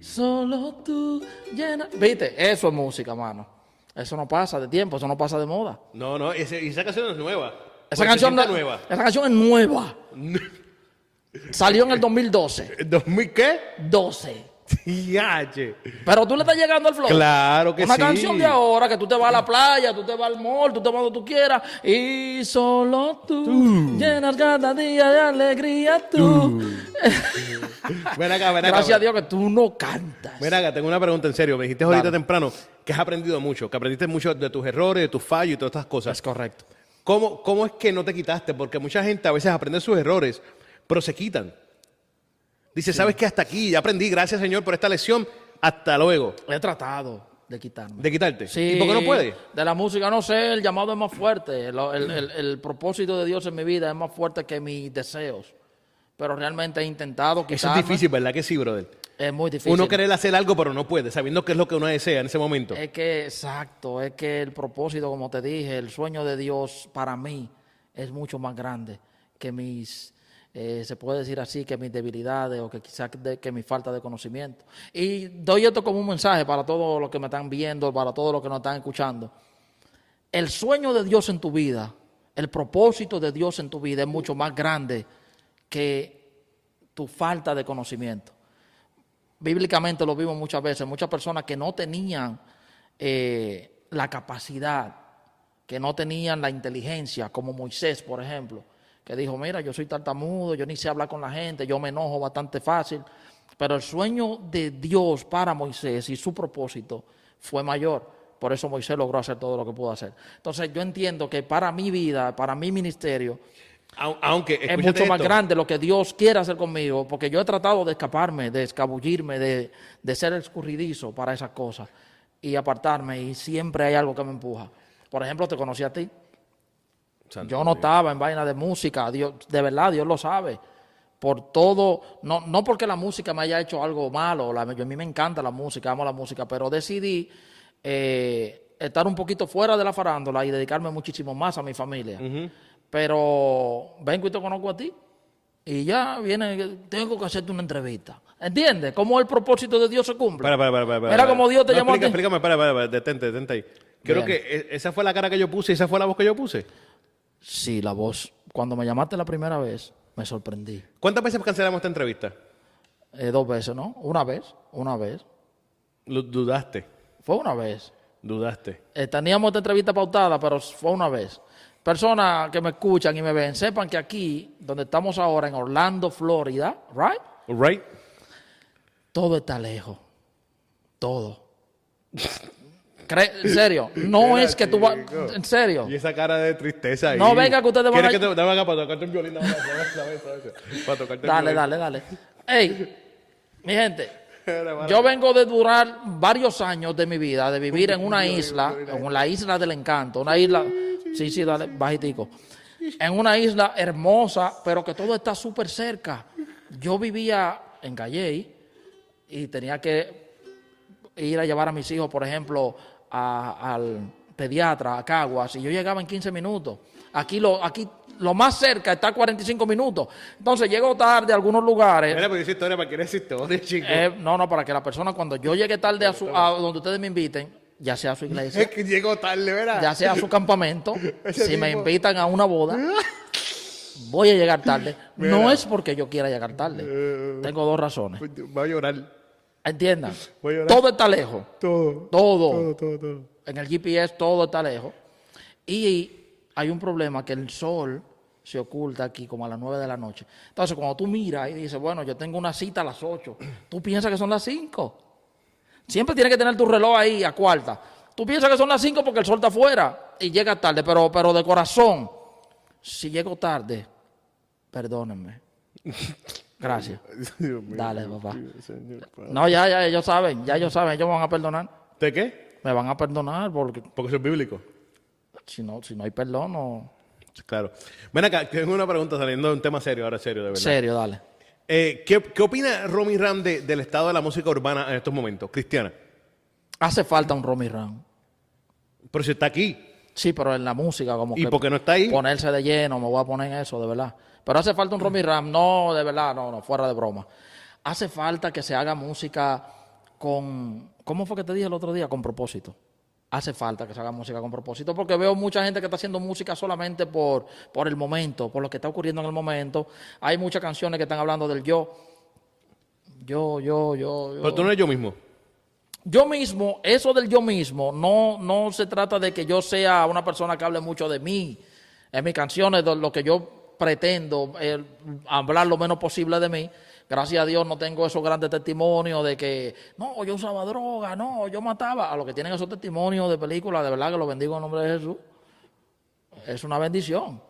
[SPEAKER 2] Solo tú llena. ¿Viste? Eso es música, mano. Eso no pasa de tiempo, eso no pasa de moda.
[SPEAKER 1] No, no, ese- esa canción es nueva.
[SPEAKER 2] Esa canción, no-
[SPEAKER 1] nueva.
[SPEAKER 2] esa canción es nueva. Salió en el 2012.
[SPEAKER 1] ¿2000 qué?
[SPEAKER 2] 12. Pero tú le estás llegando al flow.
[SPEAKER 1] Claro que
[SPEAKER 2] Una
[SPEAKER 1] sí.
[SPEAKER 2] canción de ahora que tú te vas a la playa, tú te vas al mall, tú te vas donde tú quieras. Y solo tú, llenas cada día de alegría tú.
[SPEAKER 1] Ven acá, ven acá.
[SPEAKER 2] Gracias a Dios que tú no cantas.
[SPEAKER 1] Ven acá, tengo una pregunta en serio. Me dijiste ahorita
[SPEAKER 2] Dale.
[SPEAKER 1] temprano que has aprendido mucho, que aprendiste mucho de tus errores, de tus fallos y todas estas cosas.
[SPEAKER 2] Es correcto.
[SPEAKER 1] ¿Cómo, ¿Cómo es que no te quitaste? Porque mucha gente a veces aprende sus errores, pero se quitan. Dice, ¿sabes qué? Hasta aquí, ya aprendí, gracias Señor por esta lección, hasta luego.
[SPEAKER 2] He tratado de quitarme.
[SPEAKER 1] De quitarte.
[SPEAKER 2] Sí,
[SPEAKER 1] ¿Y por qué no puedes?
[SPEAKER 2] De la música, no sé, el llamado es más fuerte. El, el- el- el propósito de Dios en mi vida es más fuerte que mis deseos. Pero realmente he intentado
[SPEAKER 1] Eso
[SPEAKER 2] quitarme.
[SPEAKER 1] es difícil, ¿verdad que sí, brother?
[SPEAKER 2] Es muy difícil.
[SPEAKER 1] Uno querer hacer algo, pero no puede, sabiendo qué es lo que uno desea en ese momento.
[SPEAKER 2] Es que, exacto, es que el propósito, como te dije, el sueño de Dios para mí es mucho más grande que mis, eh, se puede decir así, que mis debilidades o que quizás que mi falta de conocimiento. Y doy esto como un mensaje para todos los que me están viendo, para todos los que nos están escuchando. El sueño de Dios en tu vida, el propósito de Dios en tu vida es mucho más grande que tu falta de conocimiento bíblicamente lo vimos muchas veces, muchas personas que no tenían eh, la capacidad, que no tenían la inteligencia, como Moisés, por ejemplo, que dijo, mira, yo soy tartamudo, yo ni sé hablar con la gente, yo me enojo bastante fácil, pero el sueño de Dios para Moisés y su propósito fue mayor. Por eso Moisés logró hacer todo lo que pudo hacer. Entonces yo entiendo que para mi vida, para mi ministerio,
[SPEAKER 1] Au- Aunque,
[SPEAKER 2] es mucho más grande lo que Dios quiere hacer conmigo, porque yo he tratado de escaparme, de escabullirme, de, de ser escurridizo para esas cosas y apartarme, y siempre hay algo que me empuja. Por ejemplo, te conocí a ti.
[SPEAKER 1] Santo
[SPEAKER 2] Yo no
[SPEAKER 1] Dios.
[SPEAKER 2] estaba en vaina de música, Dios, de verdad, Dios lo sabe. Por todo, no, no porque la música me haya hecho algo malo, la- yo, a mí me encanta la música, amo la música, pero decidí eh, estar un poquito fuera de la farándula y dedicarme muchísimo más a mi familia. Pero vengo y te conozco a ti. Y ya viene, tengo que hacerte una entrevista. ¿Entiendes? ¿Cómo el propósito de Dios se cumple?
[SPEAKER 1] Para, para, para, para,
[SPEAKER 2] Mira cómo Dios te
[SPEAKER 1] No,
[SPEAKER 2] llamó a ti.
[SPEAKER 1] Explícame, para, para, para, detente, detente ahí. Creo
[SPEAKER 2] Bien.
[SPEAKER 1] que e- esa fue la cara que yo puse y esa fue la voz que yo puse.
[SPEAKER 2] Sí, la voz. Cuando me llamaste la primera vez, me sorprendí.
[SPEAKER 1] ¿Cuántas veces cancelamos esta entrevista?
[SPEAKER 2] Eh, dos veces, ¿no? Una vez, una vez.
[SPEAKER 1] Lo- dudaste,
[SPEAKER 2] Fue una vez.
[SPEAKER 1] dudaste.
[SPEAKER 2] Eh, teníamos esta entrevista pautada, pero fue una vez. Personas que me escuchan y me ven, sepan que aquí, donde estamos ahora, en Orlando, Florida, ¿right?
[SPEAKER 1] Right?
[SPEAKER 2] Todo está lejos. Todo. En serio, no es que tú vas. En serio.
[SPEAKER 1] Y esa cara de tristeza ahí.
[SPEAKER 2] No, venga, que ustedes van
[SPEAKER 1] ¿Quieres
[SPEAKER 2] a-
[SPEAKER 1] que te, dame acá para tocarte un violín? Dame, dame, para tocarte
[SPEAKER 2] Dale,
[SPEAKER 1] violín.
[SPEAKER 2] dale, dale. Ey, mi gente, yo vengo de durar varios años de mi vida, de vivir en una isla, en la isla del encanto, una isla, sí, sí, dale, bajitico. en una isla hermosa, pero que todo está súper cerca. Yo vivía en Calley y tenía que ir a llevar a mis hijos, por ejemplo, a- al pediatra, a Caguas, y yo llegaba en 15 minutos. Aquí lo, aquí lo más cerca está a 45 minutos. Entonces llego tarde a algunos lugares.
[SPEAKER 1] Mira, esa historia, ¿para qué esa historia, chico?
[SPEAKER 2] Eh, no, no, para que la persona cuando yo llegue tarde a, su, a donde ustedes me inviten, ya sea a su iglesia,
[SPEAKER 1] es que llegó tarde, ¿verdad?
[SPEAKER 2] ya sea a su campamento, si me invitan a una boda, voy a llegar tarde. No es porque yo quiera llegar tarde. Tengo dos razones.
[SPEAKER 1] Va a llorar.
[SPEAKER 2] Entiendan. Todo está lejos.
[SPEAKER 1] Todo.
[SPEAKER 2] Todo.
[SPEAKER 1] Todo, todo, todo.
[SPEAKER 2] En el GPS todo está lejos. Y hay un problema que el sol se oculta aquí como a las 9 de la noche. Entonces, cuando tú miras y dices, bueno, yo tengo una cita a las 8, tú piensas que son las 5. Siempre tienes que tener tu reloj ahí a cuarta. Tú piensas que son las 5 porque el sol está afuera y llega tarde, pero, pero de corazón, si llego tarde, perdónenme. Gracias.
[SPEAKER 1] Dios mío.
[SPEAKER 2] Dale, papá.
[SPEAKER 1] Señor, padre.
[SPEAKER 2] No, ya, ya, ellos saben, ya ellos saben, ellos me van a perdonar.
[SPEAKER 1] ¿De qué?
[SPEAKER 2] Me van a perdonar porque
[SPEAKER 1] Porque soy bíblico.
[SPEAKER 2] si no, si no hay perdón, no.
[SPEAKER 1] Claro. Ven acá, tengo una pregunta saliendo de un tema serio, ahora serio, de verdad.
[SPEAKER 2] Serio, dale.
[SPEAKER 1] Eh, ¿qué, ¿Qué opina Romy Ram de- del estado de la música urbana en estos momentos? Cristiana.
[SPEAKER 2] Hace falta un Romy Ram.
[SPEAKER 1] Pero si está aquí.
[SPEAKER 2] Sí, pero en la música, como
[SPEAKER 1] ¿Y
[SPEAKER 2] que
[SPEAKER 1] por qué no está ahí?
[SPEAKER 2] ponerse de lleno, me voy a poner en eso, de verdad. Pero hace falta un Romy Ram, no, de verdad, no, no, fuera de broma. Hace falta que se haga música con, ¿cómo fue que te dije el otro día? Con propósito. Hace falta que se haga música con propósito, porque veo mucha gente que está haciendo música solamente por, por el momento, por lo que está ocurriendo en el momento. Hay muchas canciones que están hablando del yo. Yo, yo, yo, yo.
[SPEAKER 1] Pero tú no eres yo mismo.
[SPEAKER 2] Yo mismo, eso del yo mismo, no, no se trata de que yo sea una persona que hable mucho de mí. En mis canciones, lo que yo pretendo, eh, hablar lo menos posible de mí. Gracias a Dios no tengo esos grandes testimonios de que, no, yo usaba droga, no, yo mataba. A los que tienen esos testimonios de películas, de verdad que los bendigo en nombre de Jesús. Es una bendición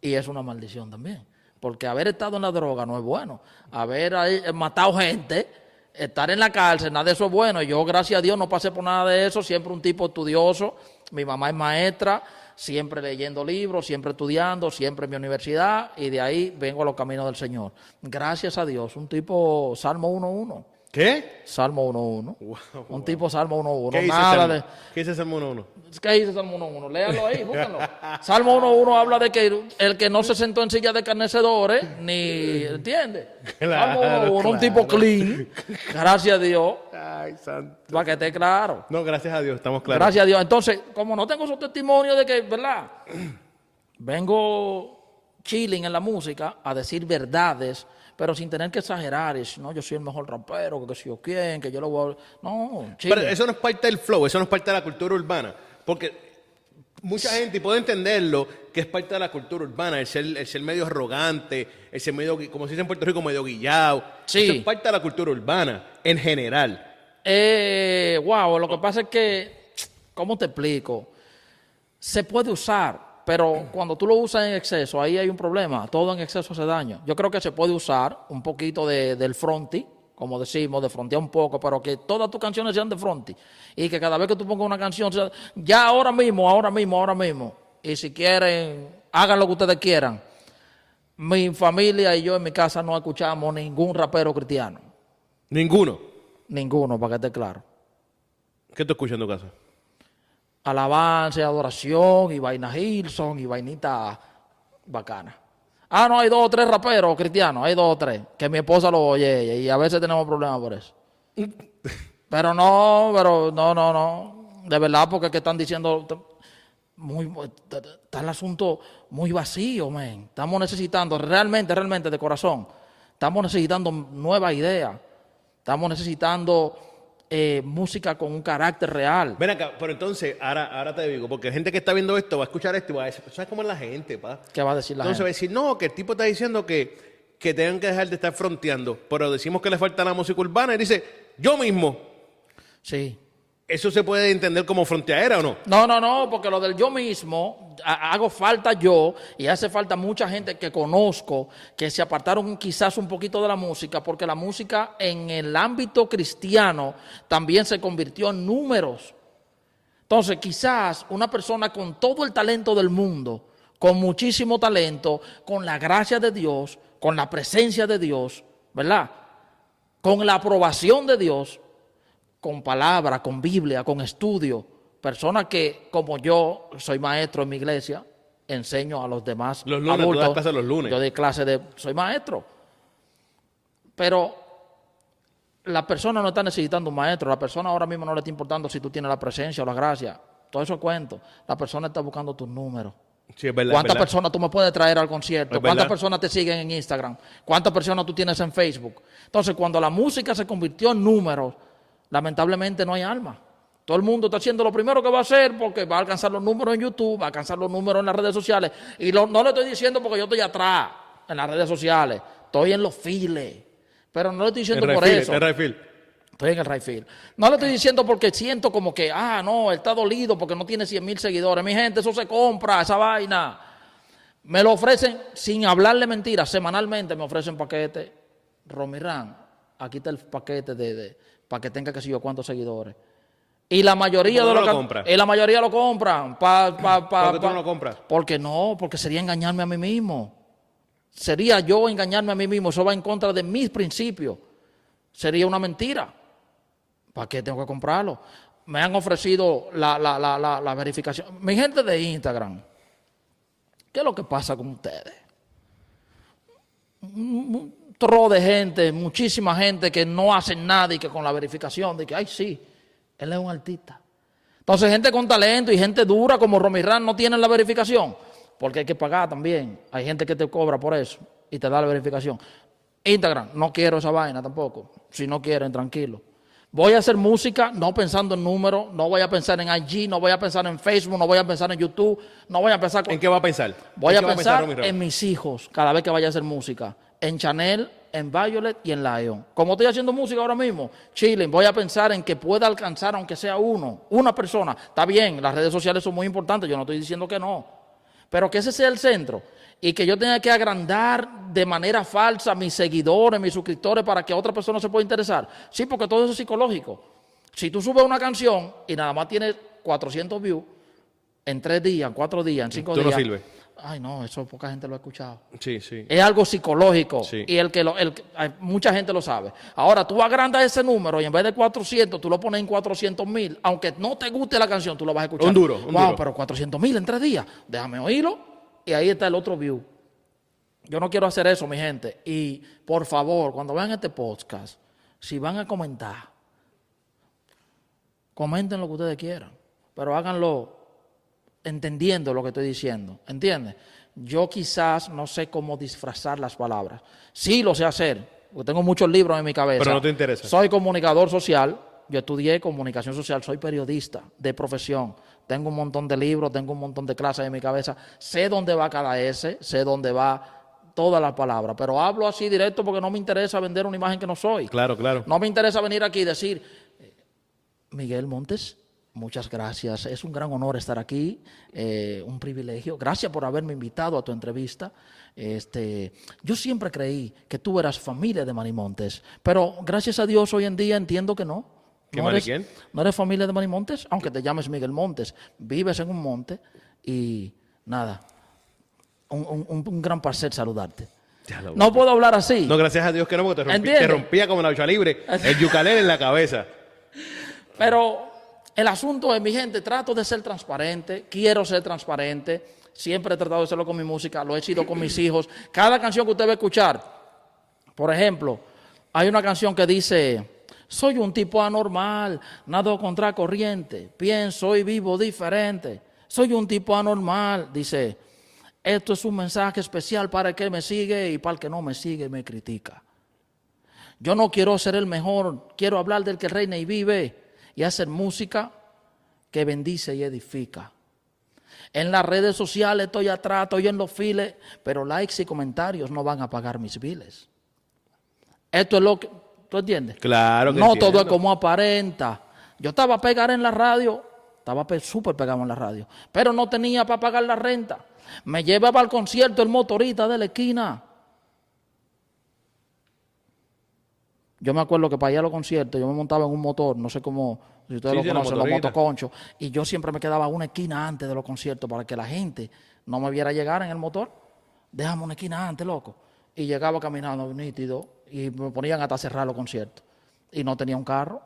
[SPEAKER 2] y es una maldición también. Porque haber estado en la droga no es bueno. Haber ahí, eh, matado gente, estar en la cárcel, nada de eso es bueno. Yo, gracias a Dios, no pasé por nada de eso. Siempre un tipo estudioso. Mi mamá es maestra, siempre leyendo libros, siempre estudiando, siempre en mi universidad. Y de ahí vengo a los caminos del Señor. Gracias a Dios, un tipo Salmo 1.1.
[SPEAKER 1] ¿Qué?
[SPEAKER 2] Salmo 1.1. Un tipo Salmo 1.1.
[SPEAKER 1] ¿Qué dice
[SPEAKER 2] Nada
[SPEAKER 1] Salmo?
[SPEAKER 2] de...
[SPEAKER 1] ¿Qué dice Salmo 1.1?
[SPEAKER 2] ¿Qué dice Salmo 1.1? Léalo ahí, búscalo. Salmo 1.1 habla de que el que no se sentó en silla de carnecedores, ni. ¿Entiendes?
[SPEAKER 1] Claro,
[SPEAKER 2] Salmo 1.1, un
[SPEAKER 1] claro.
[SPEAKER 2] tipo clean. Gracias a Dios.
[SPEAKER 1] Ay, santo.
[SPEAKER 2] Para que esté claro.
[SPEAKER 1] No, gracias a Dios, estamos claros.
[SPEAKER 2] Gracias a Dios. Entonces, como no tengo esos testimonios de que, ¿verdad? Vengo chilling en la música a decir verdades, pero sin tener que exagerar. Y, no, yo soy el mejor rapero, que, que si yo quién, que yo lo voy a... No, chilling.
[SPEAKER 1] Pero eso no es parte del flow, eso no es parte de la cultura urbana. Porque mucha gente, y puede entenderlo, que es parte de la cultura urbana, el ser, el ser medio arrogante, el ser medio, como se dice en Puerto Rico, medio guillado.
[SPEAKER 2] Sí.
[SPEAKER 1] Eso es parte de la cultura urbana, en general.
[SPEAKER 2] Eh, wow, lo que pasa es que, ¿cómo te explico? Se puede usar, pero cuando tú lo usas en exceso, ahí hay un problema. Todo en exceso hace daño. Yo creo que se puede usar un poquito de, del fronty, como decimos, de frontear un poco, pero que todas tus canciones sean de fronty. Y que cada vez que tú pongas una canción, sea- ya ahora mismo, ahora mismo, ahora mismo. Y si quieren, hagan lo que ustedes quieran. Mi familia y yo en mi casa no escuchamos ningún rapero cristiano.
[SPEAKER 1] Ninguno.
[SPEAKER 2] Ninguno, para que esté claro.
[SPEAKER 1] ¿Qué tú escuchas en tu casa?
[SPEAKER 2] Alabanza y adoración y vaina Hilson y vainita bacana. Ah, no, hay dos o tres raperos cristianos, hay dos o tres, que mi esposa lo oye y a veces tenemos problemas por eso. Pero no, pero no, no, no. De verdad, porque es que están diciendo muy está el asunto muy vacío, men. Estamos necesitando realmente, realmente de corazón. Estamos necesitando nuevas ideas. Estamos necesitando eh, música con un carácter real.
[SPEAKER 1] Ven acá, pero entonces, ahora, ahora te digo, porque gente que está viendo esto va a escuchar esto y va a decir, ¿sabes cómo es la gente, pa?
[SPEAKER 2] ¿Qué va a decir la
[SPEAKER 1] Entonces va a
[SPEAKER 2] gente?
[SPEAKER 1] decir, no, que el tipo está diciendo que, que tengan que dejar de estar fronteando, pero decimos que le falta la música urbana y dice, yo mismo,
[SPEAKER 2] Sí.
[SPEAKER 1] ¿Eso se puede entender como fronteadera o no?
[SPEAKER 2] No, no, no, porque lo del yo mismo, ha- hago falta yo y hace falta mucha gente que conozco que se apartaron quizás un poquito de la música, porque la música en el ámbito cristiano también se convirtió en números. Entonces, quizás una persona con todo el talento del mundo, con muchísimo talento, con la gracia de Dios, con la presencia de Dios, ¿verdad? Con la aprobación de Dios, con palabra, con Biblia, con estudio. Personas que, como yo, soy maestro en mi iglesia, enseño a los demás
[SPEAKER 1] Los lunes, tú
[SPEAKER 2] adultos.
[SPEAKER 1] das clase los lunes.
[SPEAKER 2] Yo doy clase de, soy maestro. Pero la persona no está necesitando un maestro, la persona ahora mismo no le está importando si tú tienes la presencia o la gracia. Todo eso cuento. La persona está buscando tus números.
[SPEAKER 1] Sí, es verdad. es
[SPEAKER 2] ¿Cuántas
[SPEAKER 1] verdad.
[SPEAKER 2] personas tú me puedes traer al concierto? ¿Cuántas personas te siguen en Instagram? ¿Cuántas personas tú tienes en Facebook? Entonces, cuando la música se convirtió en números, lamentablemente no hay alma. Todo el mundo está haciendo lo primero que va a hacer porque va a alcanzar los números en YouTube, va a alcanzar los números en las redes sociales. Y lo- no le estoy diciendo porque yo estoy atrás en las redes sociales, estoy en los files. Pero no le estoy diciendo
[SPEAKER 1] En
[SPEAKER 2] por
[SPEAKER 1] Redfield,
[SPEAKER 2] eso.
[SPEAKER 1] en Redfield.
[SPEAKER 2] Estoy en el right field. No le estoy diciendo porque siento como que, ah, no, él está dolido porque no tiene 100 mil seguidores. Mi gente, eso se compra, esa vaina. Me lo ofrecen, sin hablarle mentiras, semanalmente me ofrecen paquetes. Romirán, aquí está el paquete de, de- para que tenga que sé yo cuántos seguidores. Y la mayoría
[SPEAKER 1] ¿Por qué
[SPEAKER 2] de los
[SPEAKER 1] lo compras?
[SPEAKER 2] y la mayoría lo compran. Pa, pa, pa-
[SPEAKER 1] ¿Por qué tú no lo compras?
[SPEAKER 2] Porque no, porque sería engañarme a mí mismo. Sería yo engañarme a mí mismo. Eso va en contra de mis principios. Sería una mentira. ¿Para qué tengo que comprarlo? Me han ofrecido la, la- la- la- la verificación. Mi gente de Instagram, ¿qué es lo que pasa con ustedes? Tro de gente, muchísima gente que no hacen nada y que con la verificación de que, ay, sí, él es un artista. Entonces, gente con talento y gente dura como Romirán no tienen la verificación, porque hay que pagar también. Hay gente que te cobra por eso y te da la verificación. Instagram, no quiero esa vaina tampoco. Si no quieren, tranquilo. Voy a hacer música no pensando en números, no voy a pensar en IG, no voy a pensar en Facebook, no voy a pensar en YouTube, no voy a pensar con-
[SPEAKER 1] ¿En qué va a pensar?
[SPEAKER 2] Voy
[SPEAKER 1] ¿En
[SPEAKER 2] a pensar en mis hijos cada vez que vaya a hacer música. En Chanel, en Violet y en Lion. Como estoy haciendo música ahora mismo, chilling, voy a pensar en que pueda alcanzar, aunque sea uno, una persona. Está bien, las redes sociales son muy importantes, yo no estoy diciendo que no. Pero que ese sea el centro. Y que yo tenga que agrandar de manera falsa mis seguidores, mis suscriptores, para que otra persona se pueda interesar. Sí, porque todo eso es psicológico. Si tú subes una canción y nada más tienes 400 views, en tres días, en cuatro días, en cinco
[SPEAKER 1] Tú no
[SPEAKER 2] días. Ay, no, eso poca gente lo ha escuchado.
[SPEAKER 1] Sí, sí.
[SPEAKER 2] Es algo psicológico
[SPEAKER 1] Sí.
[SPEAKER 2] y el que lo, el, mucha gente lo sabe. Ahora, tú agrandas ese número y en vez de 400, tú lo pones en 400 mil. Aunque no te guste la canción, tú lo vas a escuchar.
[SPEAKER 1] Un duro, un
[SPEAKER 2] wow,
[SPEAKER 1] duro.
[SPEAKER 2] pero 400 mil en tres días. Déjame oírlo y ahí está el otro view. Yo no quiero hacer eso, mi gente. Y por favor, cuando vean este podcast, si van a comentar, comenten lo que ustedes quieran, pero háganlo entendiendo lo que estoy diciendo. ¿Entiendes? Yo quizás no sé cómo disfrazar las palabras. Sí lo sé hacer, porque tengo muchos libros en mi cabeza.
[SPEAKER 1] Pero no te interesa.
[SPEAKER 2] Soy comunicador social, yo estudié comunicación social, soy periodista de profesión. Tengo un montón de libros, tengo un montón de clases en mi cabeza. Sé dónde va cada S, sé dónde va todas las palabras, pero hablo así directo porque no me interesa vender una imagen que no soy.
[SPEAKER 1] Claro, claro.
[SPEAKER 2] No me interesa venir aquí y decir, eh, Miguel Montes, muchas gracias. Es un gran honor estar aquí, eh, un privilegio. Gracias por haberme invitado a tu entrevista. Este, yo siempre creí que tú eras familia de Manny Montes, pero gracias a Dios hoy en día entiendo que no.
[SPEAKER 1] ¿Que
[SPEAKER 2] no eres,
[SPEAKER 1] quién?
[SPEAKER 2] no eres familia de Manny Montes, aunque te llames Miguel Montes. Vives en un monte y nada, un, un- un gran placer saludarte. No puedo hablar así.
[SPEAKER 1] No, gracias a Dios que no, porque te, rompí- te rompía como la lucha libre. El yucalel en la cabeza.
[SPEAKER 2] Pero el asunto es, mi gente, trato de ser transparente, quiero ser transparente, siempre he tratado de hacerlo con mi música, lo he sido con mis hijos. Cada canción que usted va a escuchar, por ejemplo, hay una canción que dice, soy un tipo anormal, nado contra corriente, pienso y vivo diferente. Soy un tipo anormal, dice, esto es un mensaje especial para el que me sigue y para el que no me sigue y me critica. Yo no quiero ser el mejor, quiero hablar del que reina y vive y hacer música que bendice y edifica. En las redes sociales estoy atrás, estoy en los files, pero likes y comentarios no van a pagar mis biles. Esto es lo que, ¿tú entiendes?
[SPEAKER 1] Claro que
[SPEAKER 2] No
[SPEAKER 1] entiendo.
[SPEAKER 2] todo es como aparenta. Yo estaba a pegar en la radio, estaba pe- súper pegado en la radio, pero no tenía para pagar la renta. Me llevaba al concierto el motorista de la esquina. Yo me acuerdo que para ir a los conciertos yo me montaba en un motor, no sé cómo, si ustedes
[SPEAKER 1] Sí,
[SPEAKER 2] lo
[SPEAKER 1] sí,
[SPEAKER 2] conocen, los motoconchos, y yo siempre me quedaba una esquina antes de los conciertos para que la gente no me viera llegar en el motor. Déjame una esquina antes, loco. Y llegaba caminando nítido y me ponían hasta cerrar los conciertos. Y no tenía un carro.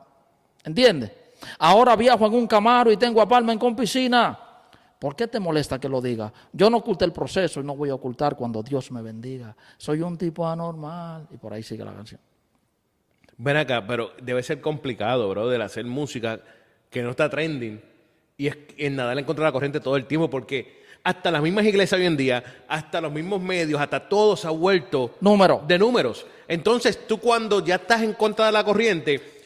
[SPEAKER 2] ¿Entiendes? Ahora viajo en un Camaro y tengo apartment con piscina. ¿Por qué te molesta que lo diga? Yo no oculté el proceso y no voy a ocultar cuando Dios me bendiga. Soy un tipo anormal. Y por ahí sigue la canción.
[SPEAKER 1] Ven acá, pero debe ser complicado, brother, hacer música que no está trending y es en nadar en contra de la corriente todo el tiempo porque hasta las mismas iglesias hoy en día, hasta los mismos medios, hasta todo se ha vuelto
[SPEAKER 2] Número.
[SPEAKER 1] de números. Entonces, tú cuando ya estás en contra de la corriente,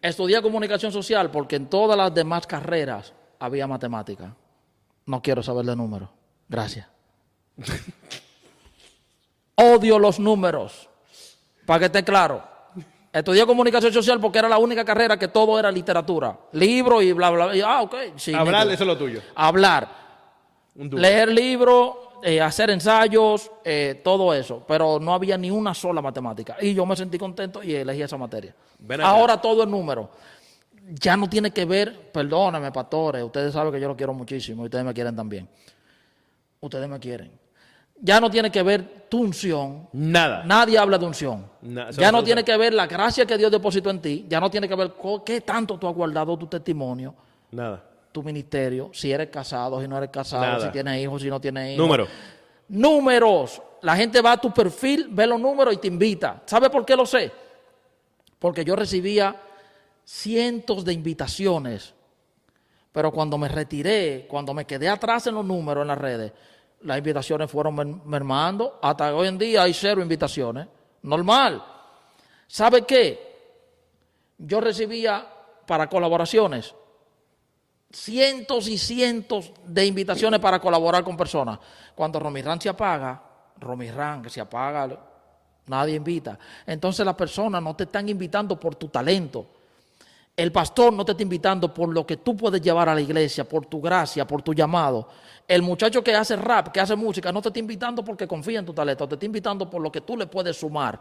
[SPEAKER 2] Estudié comunicación social porque en todas las demás carreras había matemática. No quiero saber de números. Gracias. Odio los números. Para que esté claro. Estudié comunicación social porque era la única carrera que todo era literatura. Libro y bla, bla, bla. Y, ah, ok. Sí,
[SPEAKER 1] hablar, eso es lo tuyo.
[SPEAKER 2] Hablar. Leer libros, eh, hacer ensayos, eh, todo eso. Pero no había ni una sola matemática. Y yo me sentí contento y elegí esa materia. Ahora todo es número. Ya no tiene que ver, perdóname, pastores, ustedes saben que yo lo quiero muchísimo y ustedes me quieren también. Ustedes me quieren. Ya no tiene que ver tu unción.
[SPEAKER 1] Nada.
[SPEAKER 2] Nadie habla de unción.
[SPEAKER 1] Na-
[SPEAKER 2] ya
[SPEAKER 1] no
[SPEAKER 2] tiene que ver la gracia que Dios depositó en ti. Ya no tiene que ver qué tanto tú has guardado tu testimonio
[SPEAKER 1] Nada.
[SPEAKER 2] tu ministerio, si eres casado, si no eres casado,
[SPEAKER 1] Nada.
[SPEAKER 2] si tienes hijos, si no tienes hijos.
[SPEAKER 1] Número.
[SPEAKER 2] Números. La gente va a tu perfil, ve los números y te invita. ¿Sabe por qué lo sé? Porque yo recibía cientos de invitaciones, pero cuando me retiré, cuando me quedé atrás en los números en las redes, las invitaciones fueron mer- mermando. Hasta hoy en día hay cero invitaciones. Normal. ¿Sabe qué? Yo recibía para colaboraciones cientos y cientos de invitaciones para colaborar con personas. Cuando Romirán se apaga, Romirán que se apaga, nadie invita. Entonces las personas no te están invitando por tu talento. El pastor no te está invitando por lo que tú puedes llevar a la iglesia, por tu gracia, por tu llamado. El muchacho que hace rap, que hace música, no te está invitando porque confía en tu talento, te está invitando por lo que tú le puedes sumar.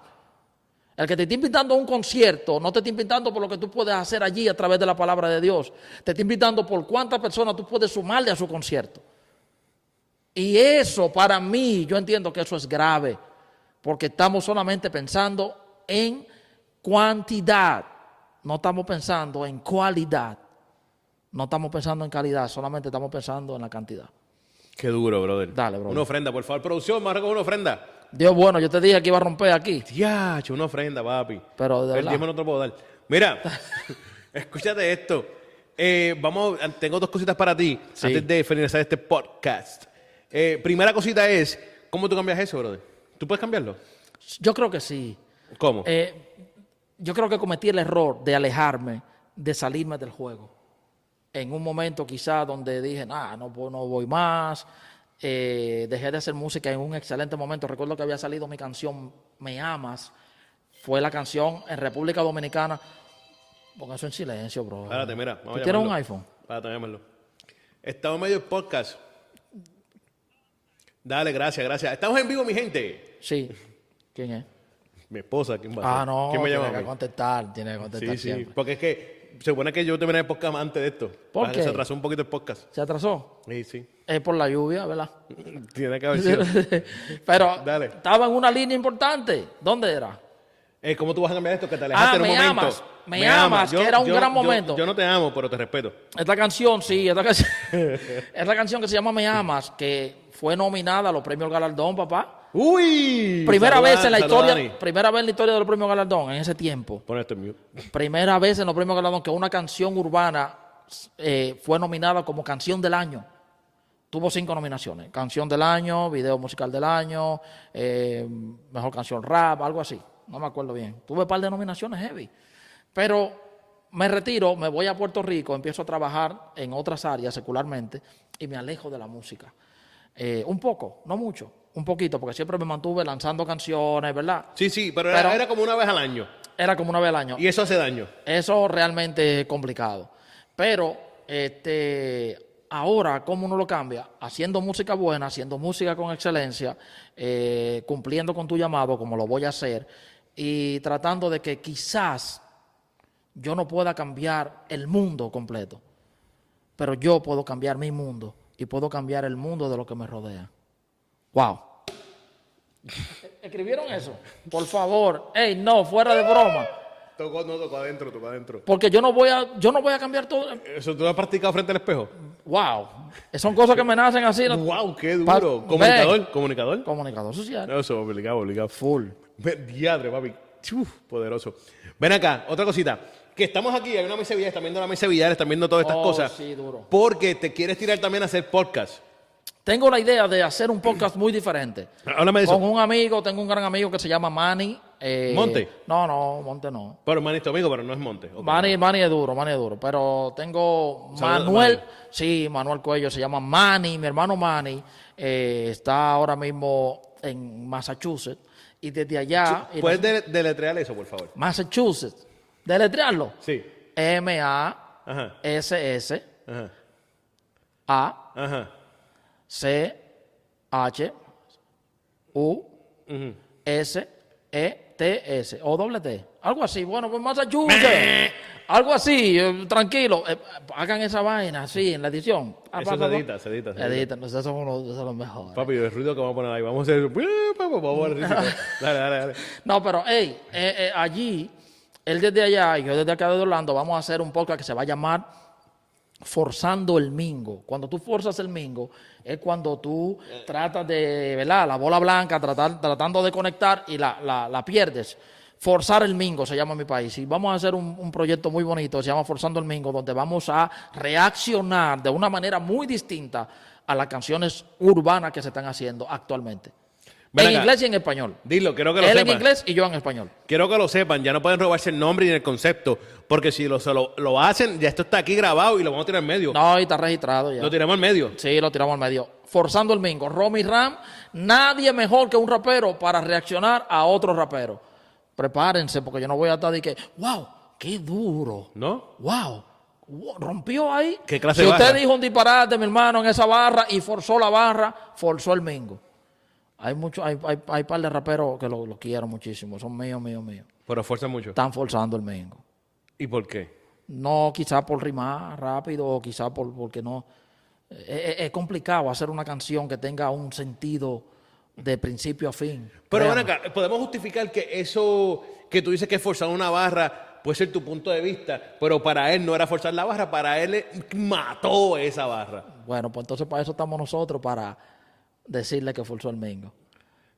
[SPEAKER 2] El que te está invitando a un concierto no te está invitando por lo que tú puedes hacer allí a través de la palabra de Dios. Te está invitando por cuántas personas tú puedes sumarle a su concierto. Y eso para mí, yo entiendo que eso es grave, porque estamos solamente pensando en cuantidad, no estamos pensando en cualidad, no estamos pensando en calidad, solamente estamos pensando en la cantidad.
[SPEAKER 1] Qué duro, brother.
[SPEAKER 2] Dale, brother.
[SPEAKER 1] Una ofrenda, por favor. Producción, más con una ofrenda.
[SPEAKER 2] Dios bueno, yo te dije que iba a romper aquí,
[SPEAKER 1] Diacho, una ofrenda, papi.
[SPEAKER 2] pero de
[SPEAKER 1] El
[SPEAKER 2] verdad.
[SPEAKER 1] diezmo no te lo puedo dar. Mira, escúchate esto. Eh, vamos, tengo dos cositas para ti
[SPEAKER 2] Sí.
[SPEAKER 1] antes de finalizar este podcast. Eh, primera cosita es, ¿cómo tú cambias eso, brother? ¿Tú puedes cambiarlo?
[SPEAKER 2] Yo creo que sí.
[SPEAKER 1] ¿Cómo?
[SPEAKER 2] Eh, yo creo que cometí el error de alejarme, de salirme del juego. En un momento quizá donde dije, nah, no, no voy más, eh, dejé de hacer música en un excelente momento. Recuerdo que había salido mi canción Me Amas, fue la canción en República Dominicana. Ponga eso en silencio, bro.
[SPEAKER 1] Espérate, mira. Vamos
[SPEAKER 2] ¿Tú
[SPEAKER 1] a
[SPEAKER 2] tienes un iPhone?
[SPEAKER 1] Espérate, llámalo. Estamos medio podcast. Dale, gracias, gracias. Estamos en vivo, mi gente.
[SPEAKER 2] Sí. ¿Quién es?
[SPEAKER 1] Mi esposa, ¿quién va a
[SPEAKER 2] Ah,
[SPEAKER 1] ser?
[SPEAKER 2] no,
[SPEAKER 1] ¿Quién me
[SPEAKER 2] tiene
[SPEAKER 1] llama? a
[SPEAKER 2] que
[SPEAKER 1] mí?
[SPEAKER 2] contestar, tiene que contestar
[SPEAKER 1] Sí, sí.
[SPEAKER 2] siempre.
[SPEAKER 1] Porque es que se supone que yo terminé el podcast antes de esto.
[SPEAKER 2] ¿Por
[SPEAKER 1] Para que
[SPEAKER 2] qué?
[SPEAKER 1] Se atrasó un poquito el podcast.
[SPEAKER 2] ¿Se atrasó?
[SPEAKER 1] Sí, sí.
[SPEAKER 2] Es por la lluvia, ¿verdad?
[SPEAKER 1] Tiene que haber sido.
[SPEAKER 2] Pero
[SPEAKER 1] Dale.
[SPEAKER 2] estaba en una línea importante. ¿Dónde era?
[SPEAKER 1] Eh, ¿Cómo tú vas a cambiar esto? Que te alejaste
[SPEAKER 2] Ah,
[SPEAKER 1] en un
[SPEAKER 2] me
[SPEAKER 1] momento.
[SPEAKER 2] amas, me amas, que era un gran momento.
[SPEAKER 1] Yo, no te amo, pero te respeto.
[SPEAKER 2] Esta canción, sí, esta canción, esta canción que se llama Me Amas, que fue nominada a los premios Galardón, papá.
[SPEAKER 1] ¡Uy!
[SPEAKER 2] Primera vez en la historia,
[SPEAKER 1] Dani.
[SPEAKER 2] primera vez en la historia de los premios Galardón, en ese tiempo.
[SPEAKER 1] Mute.
[SPEAKER 2] Primera vez en los premios Galardón que una canción urbana eh, fue nominada como canción del año. Tuvo cinco nominaciones. Canción del año, video musical del año, eh, mejor canción rap, algo así. No me acuerdo bien. Tuve un par de nominaciones heavy. Pero me retiro, me voy a Puerto Rico, empiezo a trabajar en otras áreas secularmente y me alejo de la música. Eh, un poco, no mucho, un poquito, porque siempre me mantuve lanzando canciones, ¿verdad?
[SPEAKER 1] Sí, sí, pero, era, como una vez al año.
[SPEAKER 2] Era como una vez al año.
[SPEAKER 1] Y eso hace daño.
[SPEAKER 2] Eso realmente es complicado. Pero este, ahora, ¿cómo uno lo cambia? Haciendo música buena, haciendo música con excelencia, eh, cumpliendo con tu llamado, como lo voy a hacer, y tratando de que quizás yo no pueda cambiar el mundo completo, pero yo puedo cambiar mi mundo y puedo cambiar el mundo de lo que me rodea. Wow. ¿Escribieron eso? Por favor. Ey, no, fuera de broma.
[SPEAKER 1] Tocó, no, tocó adentro, tocó adentro.
[SPEAKER 2] Porque yo no voy a, yo no voy a cambiar todo.
[SPEAKER 1] ¿Eso tú lo has practicado frente al espejo?
[SPEAKER 2] Wow. Son cosas que me nacen así. ¿no?
[SPEAKER 1] ¡Wow! ¡Qué
[SPEAKER 2] Pa-
[SPEAKER 1] duro!
[SPEAKER 2] ve.
[SPEAKER 1] ¿Comunicador? ¿Comunicador?
[SPEAKER 2] Comunicador social.
[SPEAKER 1] No, eso, obligado, obligado.
[SPEAKER 2] Full.
[SPEAKER 1] Diadre, papi. Uf, poderoso. Ven acá, otra cosita. Que estamos aquí, hay una mesa de están viendo la mesa de están viendo todas estas
[SPEAKER 2] Oh,
[SPEAKER 1] cosas.
[SPEAKER 2] sí, duro.
[SPEAKER 1] Porque te quieres tirar también a hacer podcast.
[SPEAKER 2] Tengo la idea de hacer un podcast muy diferente.
[SPEAKER 1] Háblame de eso.
[SPEAKER 2] Con un amigo, tengo un gran amigo que se llama Manny. eh,
[SPEAKER 1] ¿Monte?
[SPEAKER 2] No, no, Monte no.
[SPEAKER 1] Pero manito amigo, pero no es monte. Ok.
[SPEAKER 2] Manny, Manny es duro, Manny es duro. Pero tengo
[SPEAKER 1] Saludos,
[SPEAKER 2] Manuel,
[SPEAKER 1] Manny.
[SPEAKER 2] sí, Manuel Cuello, se llama Manny, mi hermano Manny, eh, está ahora mismo en Massachusetts. Y desde allá, y
[SPEAKER 1] ¿Puedes de- deletrear eso, por favor?
[SPEAKER 2] Massachusetts, deletrearlo.
[SPEAKER 1] Sí.
[SPEAKER 2] M-A-S-S-A-C-H-U-S-E-T-S.
[SPEAKER 1] Ajá. Ajá.
[SPEAKER 2] E o doble T, algo así. Bueno, pues Massachusetts, algo así, eh, tranquilo. eh, hagan esa vaina así en la edición. Ah,
[SPEAKER 1] Eso
[SPEAKER 2] pa,
[SPEAKER 1] se
[SPEAKER 2] pa, pa.
[SPEAKER 1] edita, se edita, se edita.
[SPEAKER 2] Editan, esos son esos son los mejores.
[SPEAKER 1] Papi, el ruido que vamos a poner ahí. Vamos a hacer. Vamos a. Dale, dale, dale.
[SPEAKER 2] No, pero hey, eh, eh, allí, él desde allá y yo desde acá de Orlando, vamos a hacer un podcast que se va a llamar Forzando el Mingo. Cuando tú forzas el Mingo, es cuando tú tratas de, ¿verdad? La bola blanca, tratando de conectar y la, la, la pierdes. Forzar el Mingo se llama en mi país. Y vamos a hacer un, un proyecto muy bonito, se llama Forzando el Mingo, donde vamos a reaccionar de una manera muy distinta a las canciones urbanas que se están haciendo actualmente. En
[SPEAKER 1] acá.
[SPEAKER 2] inglés y en español.
[SPEAKER 1] Dilo, quiero que lo
[SPEAKER 2] Él en
[SPEAKER 1] sepan.
[SPEAKER 2] inglés y yo en español.
[SPEAKER 1] Quiero que lo sepan, ya no pueden robarse el nombre ni el concepto, porque si lo, se lo, lo hacen, ya esto está aquí grabado y lo vamos a tirar en medio.
[SPEAKER 2] No, y está registrado ya.
[SPEAKER 1] Lo tiramos en medio.
[SPEAKER 2] Sí, lo tiramos al medio. Forzando el mingo. Romy Ram, nadie mejor que un rapero para reaccionar a otro rapero. Prepárense, porque yo no voy a estar de que, wow, qué duro.
[SPEAKER 1] ¿No?
[SPEAKER 2] Wow. wow, Rompió ahí.
[SPEAKER 1] ¿Qué clase
[SPEAKER 2] si
[SPEAKER 1] de
[SPEAKER 2] usted
[SPEAKER 1] barra?
[SPEAKER 2] dijo un disparate, mi hermano, en esa barra y forzó la barra, forzó el mingo. Hay mucho, hay, hay, hay par de raperos que lo, lo quiero muchísimo. Son míos, míos, míos.
[SPEAKER 1] Pero fuerza mucho.
[SPEAKER 2] Están forzando el mingo.
[SPEAKER 1] ¿Y por qué?
[SPEAKER 2] No, quizá por rimar rápido o quizá por, porque no. Es, es- es complicado hacer una canción que tenga un sentido de principio a fin.
[SPEAKER 1] Pero
[SPEAKER 2] Créame.
[SPEAKER 1] acá, podemos justificar que eso que tú dices que es forzar una barra puede ser tu punto de vista, pero para él no era forzar la barra, para él eh, mató esa barra.
[SPEAKER 2] Bueno, pues entonces para eso estamos nosotros, para decirle que forzó el mingo.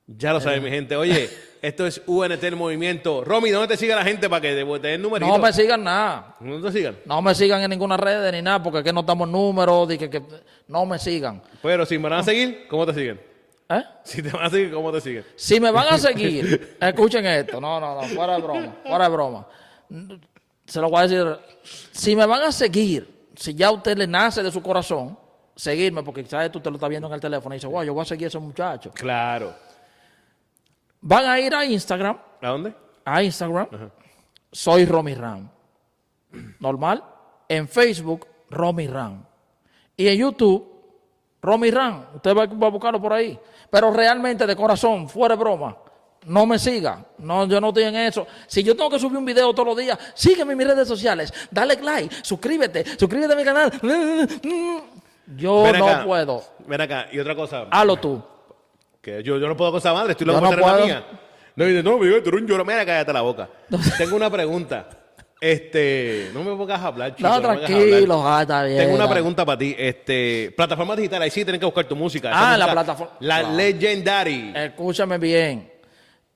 [SPEAKER 1] Ya lo saben, mi gente. Oye, esto es UNT el movimiento. Romy, ¿dónde te sigue la gente para que te, te den numerito?
[SPEAKER 2] No me sigan nada.
[SPEAKER 1] ¿No te sigan?
[SPEAKER 2] No me sigan en ninguna red ni nada, porque aquí no estamos números, de que, que- no me sigan.
[SPEAKER 1] Pero si me van a seguir, ¿cómo te siguen?
[SPEAKER 2] ¿Eh?
[SPEAKER 1] Si te van a seguir, ¿cómo te siguen?
[SPEAKER 2] Si me van a seguir, escuchen esto, no, no, no, fuera de broma, fuera de broma. Se lo voy a decir, si me van a seguir, si ya a usted le nace de su corazón, seguirme, porque quizás tú te lo está viendo en el teléfono y dice, wow, yo voy a seguir a ese muchacho.
[SPEAKER 1] Claro.
[SPEAKER 2] Van a ir a Instagram,
[SPEAKER 1] ¿A dónde?
[SPEAKER 2] a Instagram, soy Romy Ram. Normal. En Facebook, Romy Ram. Y en YouTube, Romy Ram. Usted va, va a buscarlo por ahí. Pero realmente, de corazón, fuera de broma, no me siga. No, yo no estoy en eso. Si yo tengo que subir un video todos los días, sígueme en mis redes sociales. Dale like, suscríbete, suscríbete a mi canal. Yo
[SPEAKER 1] Ven
[SPEAKER 2] no puedo.
[SPEAKER 1] Ven acá. Y otra cosa.
[SPEAKER 2] Hazlo tú.
[SPEAKER 1] Que yo, yo no puedo con esa madre, estoy
[SPEAKER 2] Yo
[SPEAKER 1] loco
[SPEAKER 2] no
[SPEAKER 1] tener la mía. No, dice, no, Miguel, tú eres un lloro. Mira, cállate la boca. Tengo una pregunta. Este, no me pongas a hablar, chico.
[SPEAKER 2] No, tranquilo,
[SPEAKER 1] hablar.
[SPEAKER 2] ah, está bien.
[SPEAKER 1] Tengo una pregunta para ti. Este, plataformas digitales, ahí sí tienen que buscar tu música.
[SPEAKER 2] Ah, la plataforma-
[SPEAKER 1] La. Legendary.
[SPEAKER 2] Escúchame bien.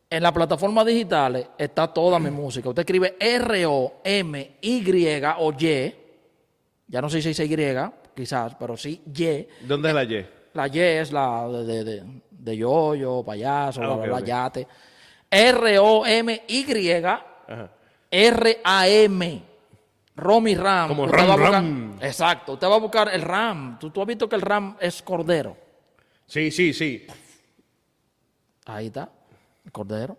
[SPEAKER 2] En las plataformas digitales está toda mi música. Usted escribe R-O-M-Y o Y. Ya no sé si dice Y, quizás, pero sí Y.
[SPEAKER 1] ¿Dónde es la Y?
[SPEAKER 2] La Y es la de, de, de, yoyo, payaso,
[SPEAKER 1] Ah,
[SPEAKER 2] bla,
[SPEAKER 1] ok,
[SPEAKER 2] bla, yate. R-O-M-Y. R-A-M. Romy Ram.
[SPEAKER 1] Como Ram,
[SPEAKER 2] buscar-
[SPEAKER 1] Ram.
[SPEAKER 2] Exacto. Usted va a buscar el Ram. ¿Tú, tú has visto que el Ram es cordero.
[SPEAKER 1] Sí, sí, sí.
[SPEAKER 2] Ahí está, el cordero.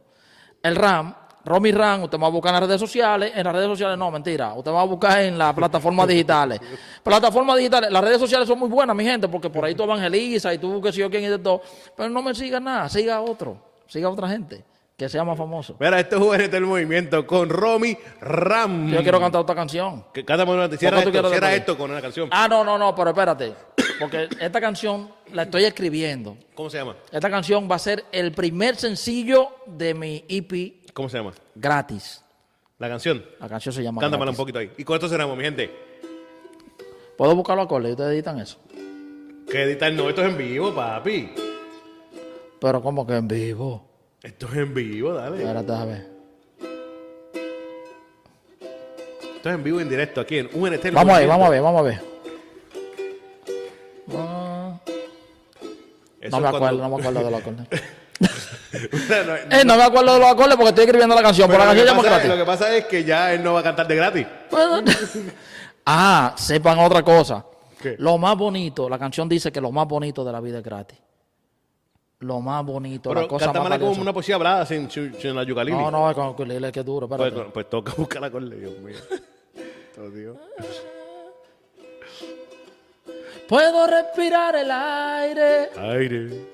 [SPEAKER 2] El RAM, Romy RAM, usted va a buscar en las redes sociales. En las redes sociales, no, mentira. Usted va a buscar en las plataformas digitales. Plataformas digitales, las redes sociales son muy buenas, mi gente, porque por ahí tú evangelizas y tú busques yo quién y de todo. Pero no me siga nada, siga otro, siga otra gente. que sea más famoso.
[SPEAKER 1] Mira, esto es UNT del movimiento con Romy Ram.
[SPEAKER 2] Yo quiero cantar otra canción.
[SPEAKER 1] Que cada cierra, esto,
[SPEAKER 2] quieres
[SPEAKER 1] cierra esto con una canción.
[SPEAKER 2] Ah, no, no, no, pero espérate. Porque esta canción la estoy escribiendo.
[SPEAKER 1] ¿Cómo se llama?
[SPEAKER 2] Esta canción va a ser el primer sencillo de mi EP
[SPEAKER 1] ¿Cómo se llama?
[SPEAKER 2] gratis.
[SPEAKER 1] La canción.
[SPEAKER 2] La canción se llama
[SPEAKER 1] Cántamela un
[SPEAKER 2] Gratis.
[SPEAKER 1] poquito ahí. Y con esto cerramos, mi gente.
[SPEAKER 2] ¿Puedo buscar los acordes? ¿Ustedes editan eso?
[SPEAKER 1] Que editar no, esto es en vivo, papi.
[SPEAKER 2] Pero como que en vivo.
[SPEAKER 1] Esto es en vivo, dale.
[SPEAKER 2] Espérate, a ver.
[SPEAKER 1] Esto es en vivo en directo aquí en UNT
[SPEAKER 2] Vamos a ver, vamos a ver, vamos a ver. Ah, no me acuerdo, no me acuerdo de los acordes.
[SPEAKER 1] No,
[SPEAKER 2] Eh, no me acuerdo de los acordes porque estoy escribiendo la canción. Por
[SPEAKER 1] pero
[SPEAKER 2] la canción llamo
[SPEAKER 1] pasa,
[SPEAKER 2] gratis.
[SPEAKER 1] lo que pasa es que ya él no va a cantar de gratis.
[SPEAKER 2] Ah, sepan otra cosa.
[SPEAKER 1] ¿Qué?
[SPEAKER 2] Lo más bonito, la canción dice que lo más bonito de la vida es gratis. Lo más bonito, la
[SPEAKER 1] Pero
[SPEAKER 2] cosa más
[SPEAKER 1] como una poesía hablada sin, sin, sin la yucalili.
[SPEAKER 2] No, no, con ukulele, que duro,
[SPEAKER 1] Pues, pues toca buscarla con Dios mío. Oh, Dios.
[SPEAKER 2] Puedo respirar el aire,
[SPEAKER 1] Aire.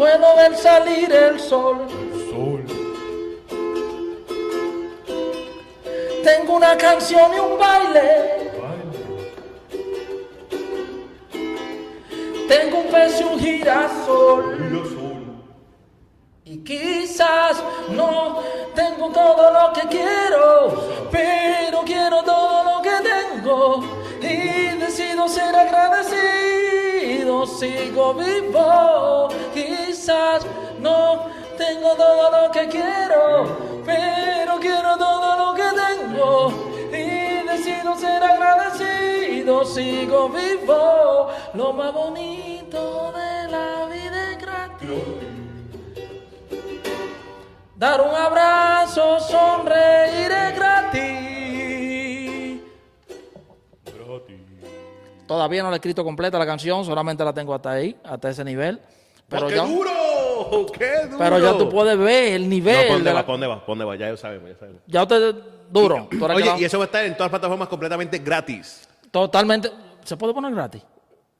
[SPEAKER 2] Puedo ver salir el sol.
[SPEAKER 1] Sol.
[SPEAKER 2] Tengo una canción y un baile. Tengo un pez y un girasol. Y quizás no tengo todo lo que quiero, pero quiero todo lo que tengo. Y decido ser agradecido, sigo vivo. Quizás no tengo todo lo que quiero, pero quiero todo lo que tengo. Y decido ser agradecido, sigo vivo. Lo más bonito de la vida es gratis. Dar un abrazo, sonreír es gratis. Todavía no la he escrito completa la canción, solamente la tengo hasta ahí, hasta ese nivel. Pero
[SPEAKER 1] ¡Qué
[SPEAKER 2] ya,
[SPEAKER 1] duro! ¡Qué duro!
[SPEAKER 2] pero ya tú puedes ver el
[SPEAKER 1] No,
[SPEAKER 2] nivel.
[SPEAKER 1] ¿pa' dónde
[SPEAKER 2] de
[SPEAKER 1] va?
[SPEAKER 2] la-
[SPEAKER 1] ¿pa' dónde va? ¿Pa' dónde va? Ya lo sabemos, ya sabemos.
[SPEAKER 2] ya usted duro. Tú
[SPEAKER 1] Oye, y eso va a estar en todas las plataformas completamente gratis.
[SPEAKER 2] Totalmente. ¿Se puede poner gratis?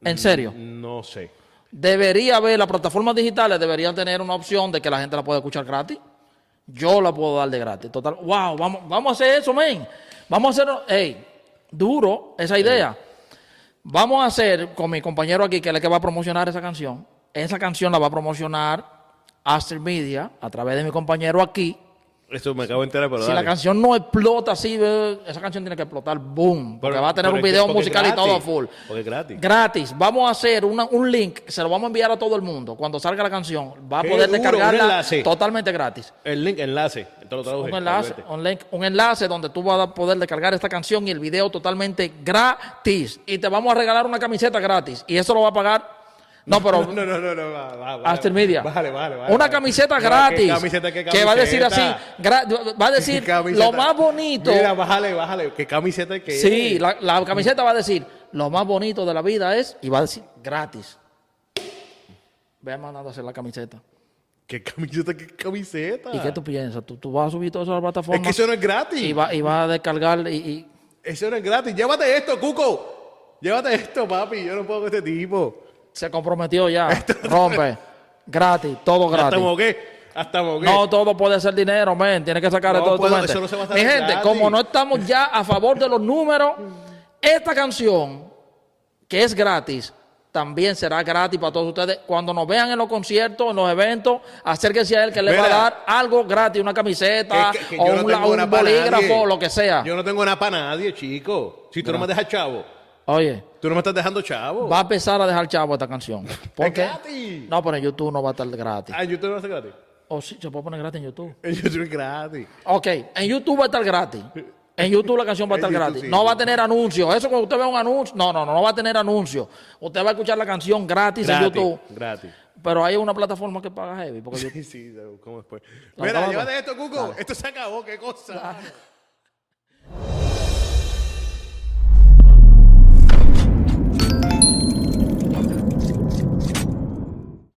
[SPEAKER 2] ¿En serio?
[SPEAKER 1] No sé.
[SPEAKER 2] Debería haber, las plataformas digitales deberían tener una opción de que la gente la pueda escuchar gratis. Yo la puedo dar de gratis. Total. Wow, vamos, vamos a hacer eso, men. Vamos a hacer, hey, duro esa idea. Vamos a hacer con mi compañero aquí, que es el que va a promocionar esa canción. Esa canción la va a promocionar Aster Media a través de mi compañero aquí.
[SPEAKER 1] Eso me acabo de enterar, pero
[SPEAKER 2] Si la canción no explota así, esa canción tiene que explotar, boom. Porque
[SPEAKER 1] Pero-
[SPEAKER 2] va a tener un video musical y todo full.
[SPEAKER 1] Porque es gratis.
[SPEAKER 2] Gratis. Vamos a hacer una- un link, se lo vamos a enviar a todo el mundo. Cuando salga la canción, va a
[SPEAKER 1] Qué
[SPEAKER 2] poder
[SPEAKER 1] duro,
[SPEAKER 2] descargarla totalmente gratis.
[SPEAKER 1] El link, enlace. Traduje.
[SPEAKER 2] Un enlace, un, link- un enlace donde tú vas a poder descargar esta canción y el video totalmente gratis. Y te vamos a regalar una camiseta gratis. Y eso lo va a pagar. No, pero
[SPEAKER 1] No, no, no, no, va, va, va.
[SPEAKER 2] Aster Media.
[SPEAKER 1] Vale, vale, vale.
[SPEAKER 2] Una camiseta gratis.
[SPEAKER 1] ¿qué camiseta, qué
[SPEAKER 2] Que va a decir así.
[SPEAKER 1] camiseta?
[SPEAKER 2] va a decir
[SPEAKER 1] ¿Qué camiseta?
[SPEAKER 2] lo más bonito.
[SPEAKER 1] Mira, bájale, bájale. ¿Qué camiseta que
[SPEAKER 2] Sí, la, la camiseta va a decir, lo más bonito de la vida es, y va a decir, gratis. Ve mandando a hacer la camiseta.
[SPEAKER 1] ¿Qué camiseta, qué camiseta?
[SPEAKER 2] ¿Y qué tú piensas? ¿Tú, tú vas a subir todo eso a la
[SPEAKER 1] Ah. Es
[SPEAKER 2] plataforma
[SPEAKER 1] que eso no es gratis.
[SPEAKER 2] y vas y va a descargar y, y-
[SPEAKER 1] Eso no es gratis. Llévate esto, Cuco. Llévate esto, papi. Yo no puedo con este tipo.
[SPEAKER 2] Se comprometió ya. Rompe. gratis, todo
[SPEAKER 1] Hasta
[SPEAKER 2] gratis.
[SPEAKER 1] mogué. Hasta mogué.
[SPEAKER 2] No todo puede ser dinero, men. Tienes que sacar de
[SPEAKER 1] No
[SPEAKER 2] todo tu
[SPEAKER 1] puedo,
[SPEAKER 2] mente.
[SPEAKER 1] eso no se va a
[SPEAKER 2] Mi gente,
[SPEAKER 1] gratis.
[SPEAKER 2] como no estamos ya a favor de los números, esta canción, que es gratis, también será gratis para todos ustedes. Cuando nos vean en los conciertos, en los eventos, acérquense a él que le va a dar algo gratis, una camiseta
[SPEAKER 1] Es que- que
[SPEAKER 2] o
[SPEAKER 1] no
[SPEAKER 2] un, un bolígrafo,
[SPEAKER 1] nadie.
[SPEAKER 2] lo que sea.
[SPEAKER 1] Yo no tengo nada para nadie, chico. Si tú no me dejas chavo,
[SPEAKER 2] Oye,
[SPEAKER 1] tú no me estás dejando chavo.
[SPEAKER 2] va a empezar a dejar chavo esta canción. ¿Por
[SPEAKER 1] Es
[SPEAKER 2] qué?
[SPEAKER 1] gratis.
[SPEAKER 2] No, pero en YouTube no va a estar gratis.
[SPEAKER 1] Ah, en YouTube no hace gratis.
[SPEAKER 2] O sí, se puede poner gratis en YouTube.
[SPEAKER 1] En YouTube es gratis.
[SPEAKER 2] Ok, en YouTube va a estar gratis. En YouTube la canción va a estar
[SPEAKER 1] YouTube
[SPEAKER 2] gratis.
[SPEAKER 1] sí.
[SPEAKER 2] No va a tener anuncios. Eso cuando usted ve un anuncio. No, no, no, no va a tener anuncios. Usted va a escuchar la canción gratis, en. YouTube.
[SPEAKER 1] Gratis.
[SPEAKER 2] Pero hay una plataforma que paga heavy. Porque yo-
[SPEAKER 1] Sí, sí, ¿cómo después?
[SPEAKER 2] ¿La
[SPEAKER 1] Mira, llévate esto, Cuco. Esto se acabó, qué cosa.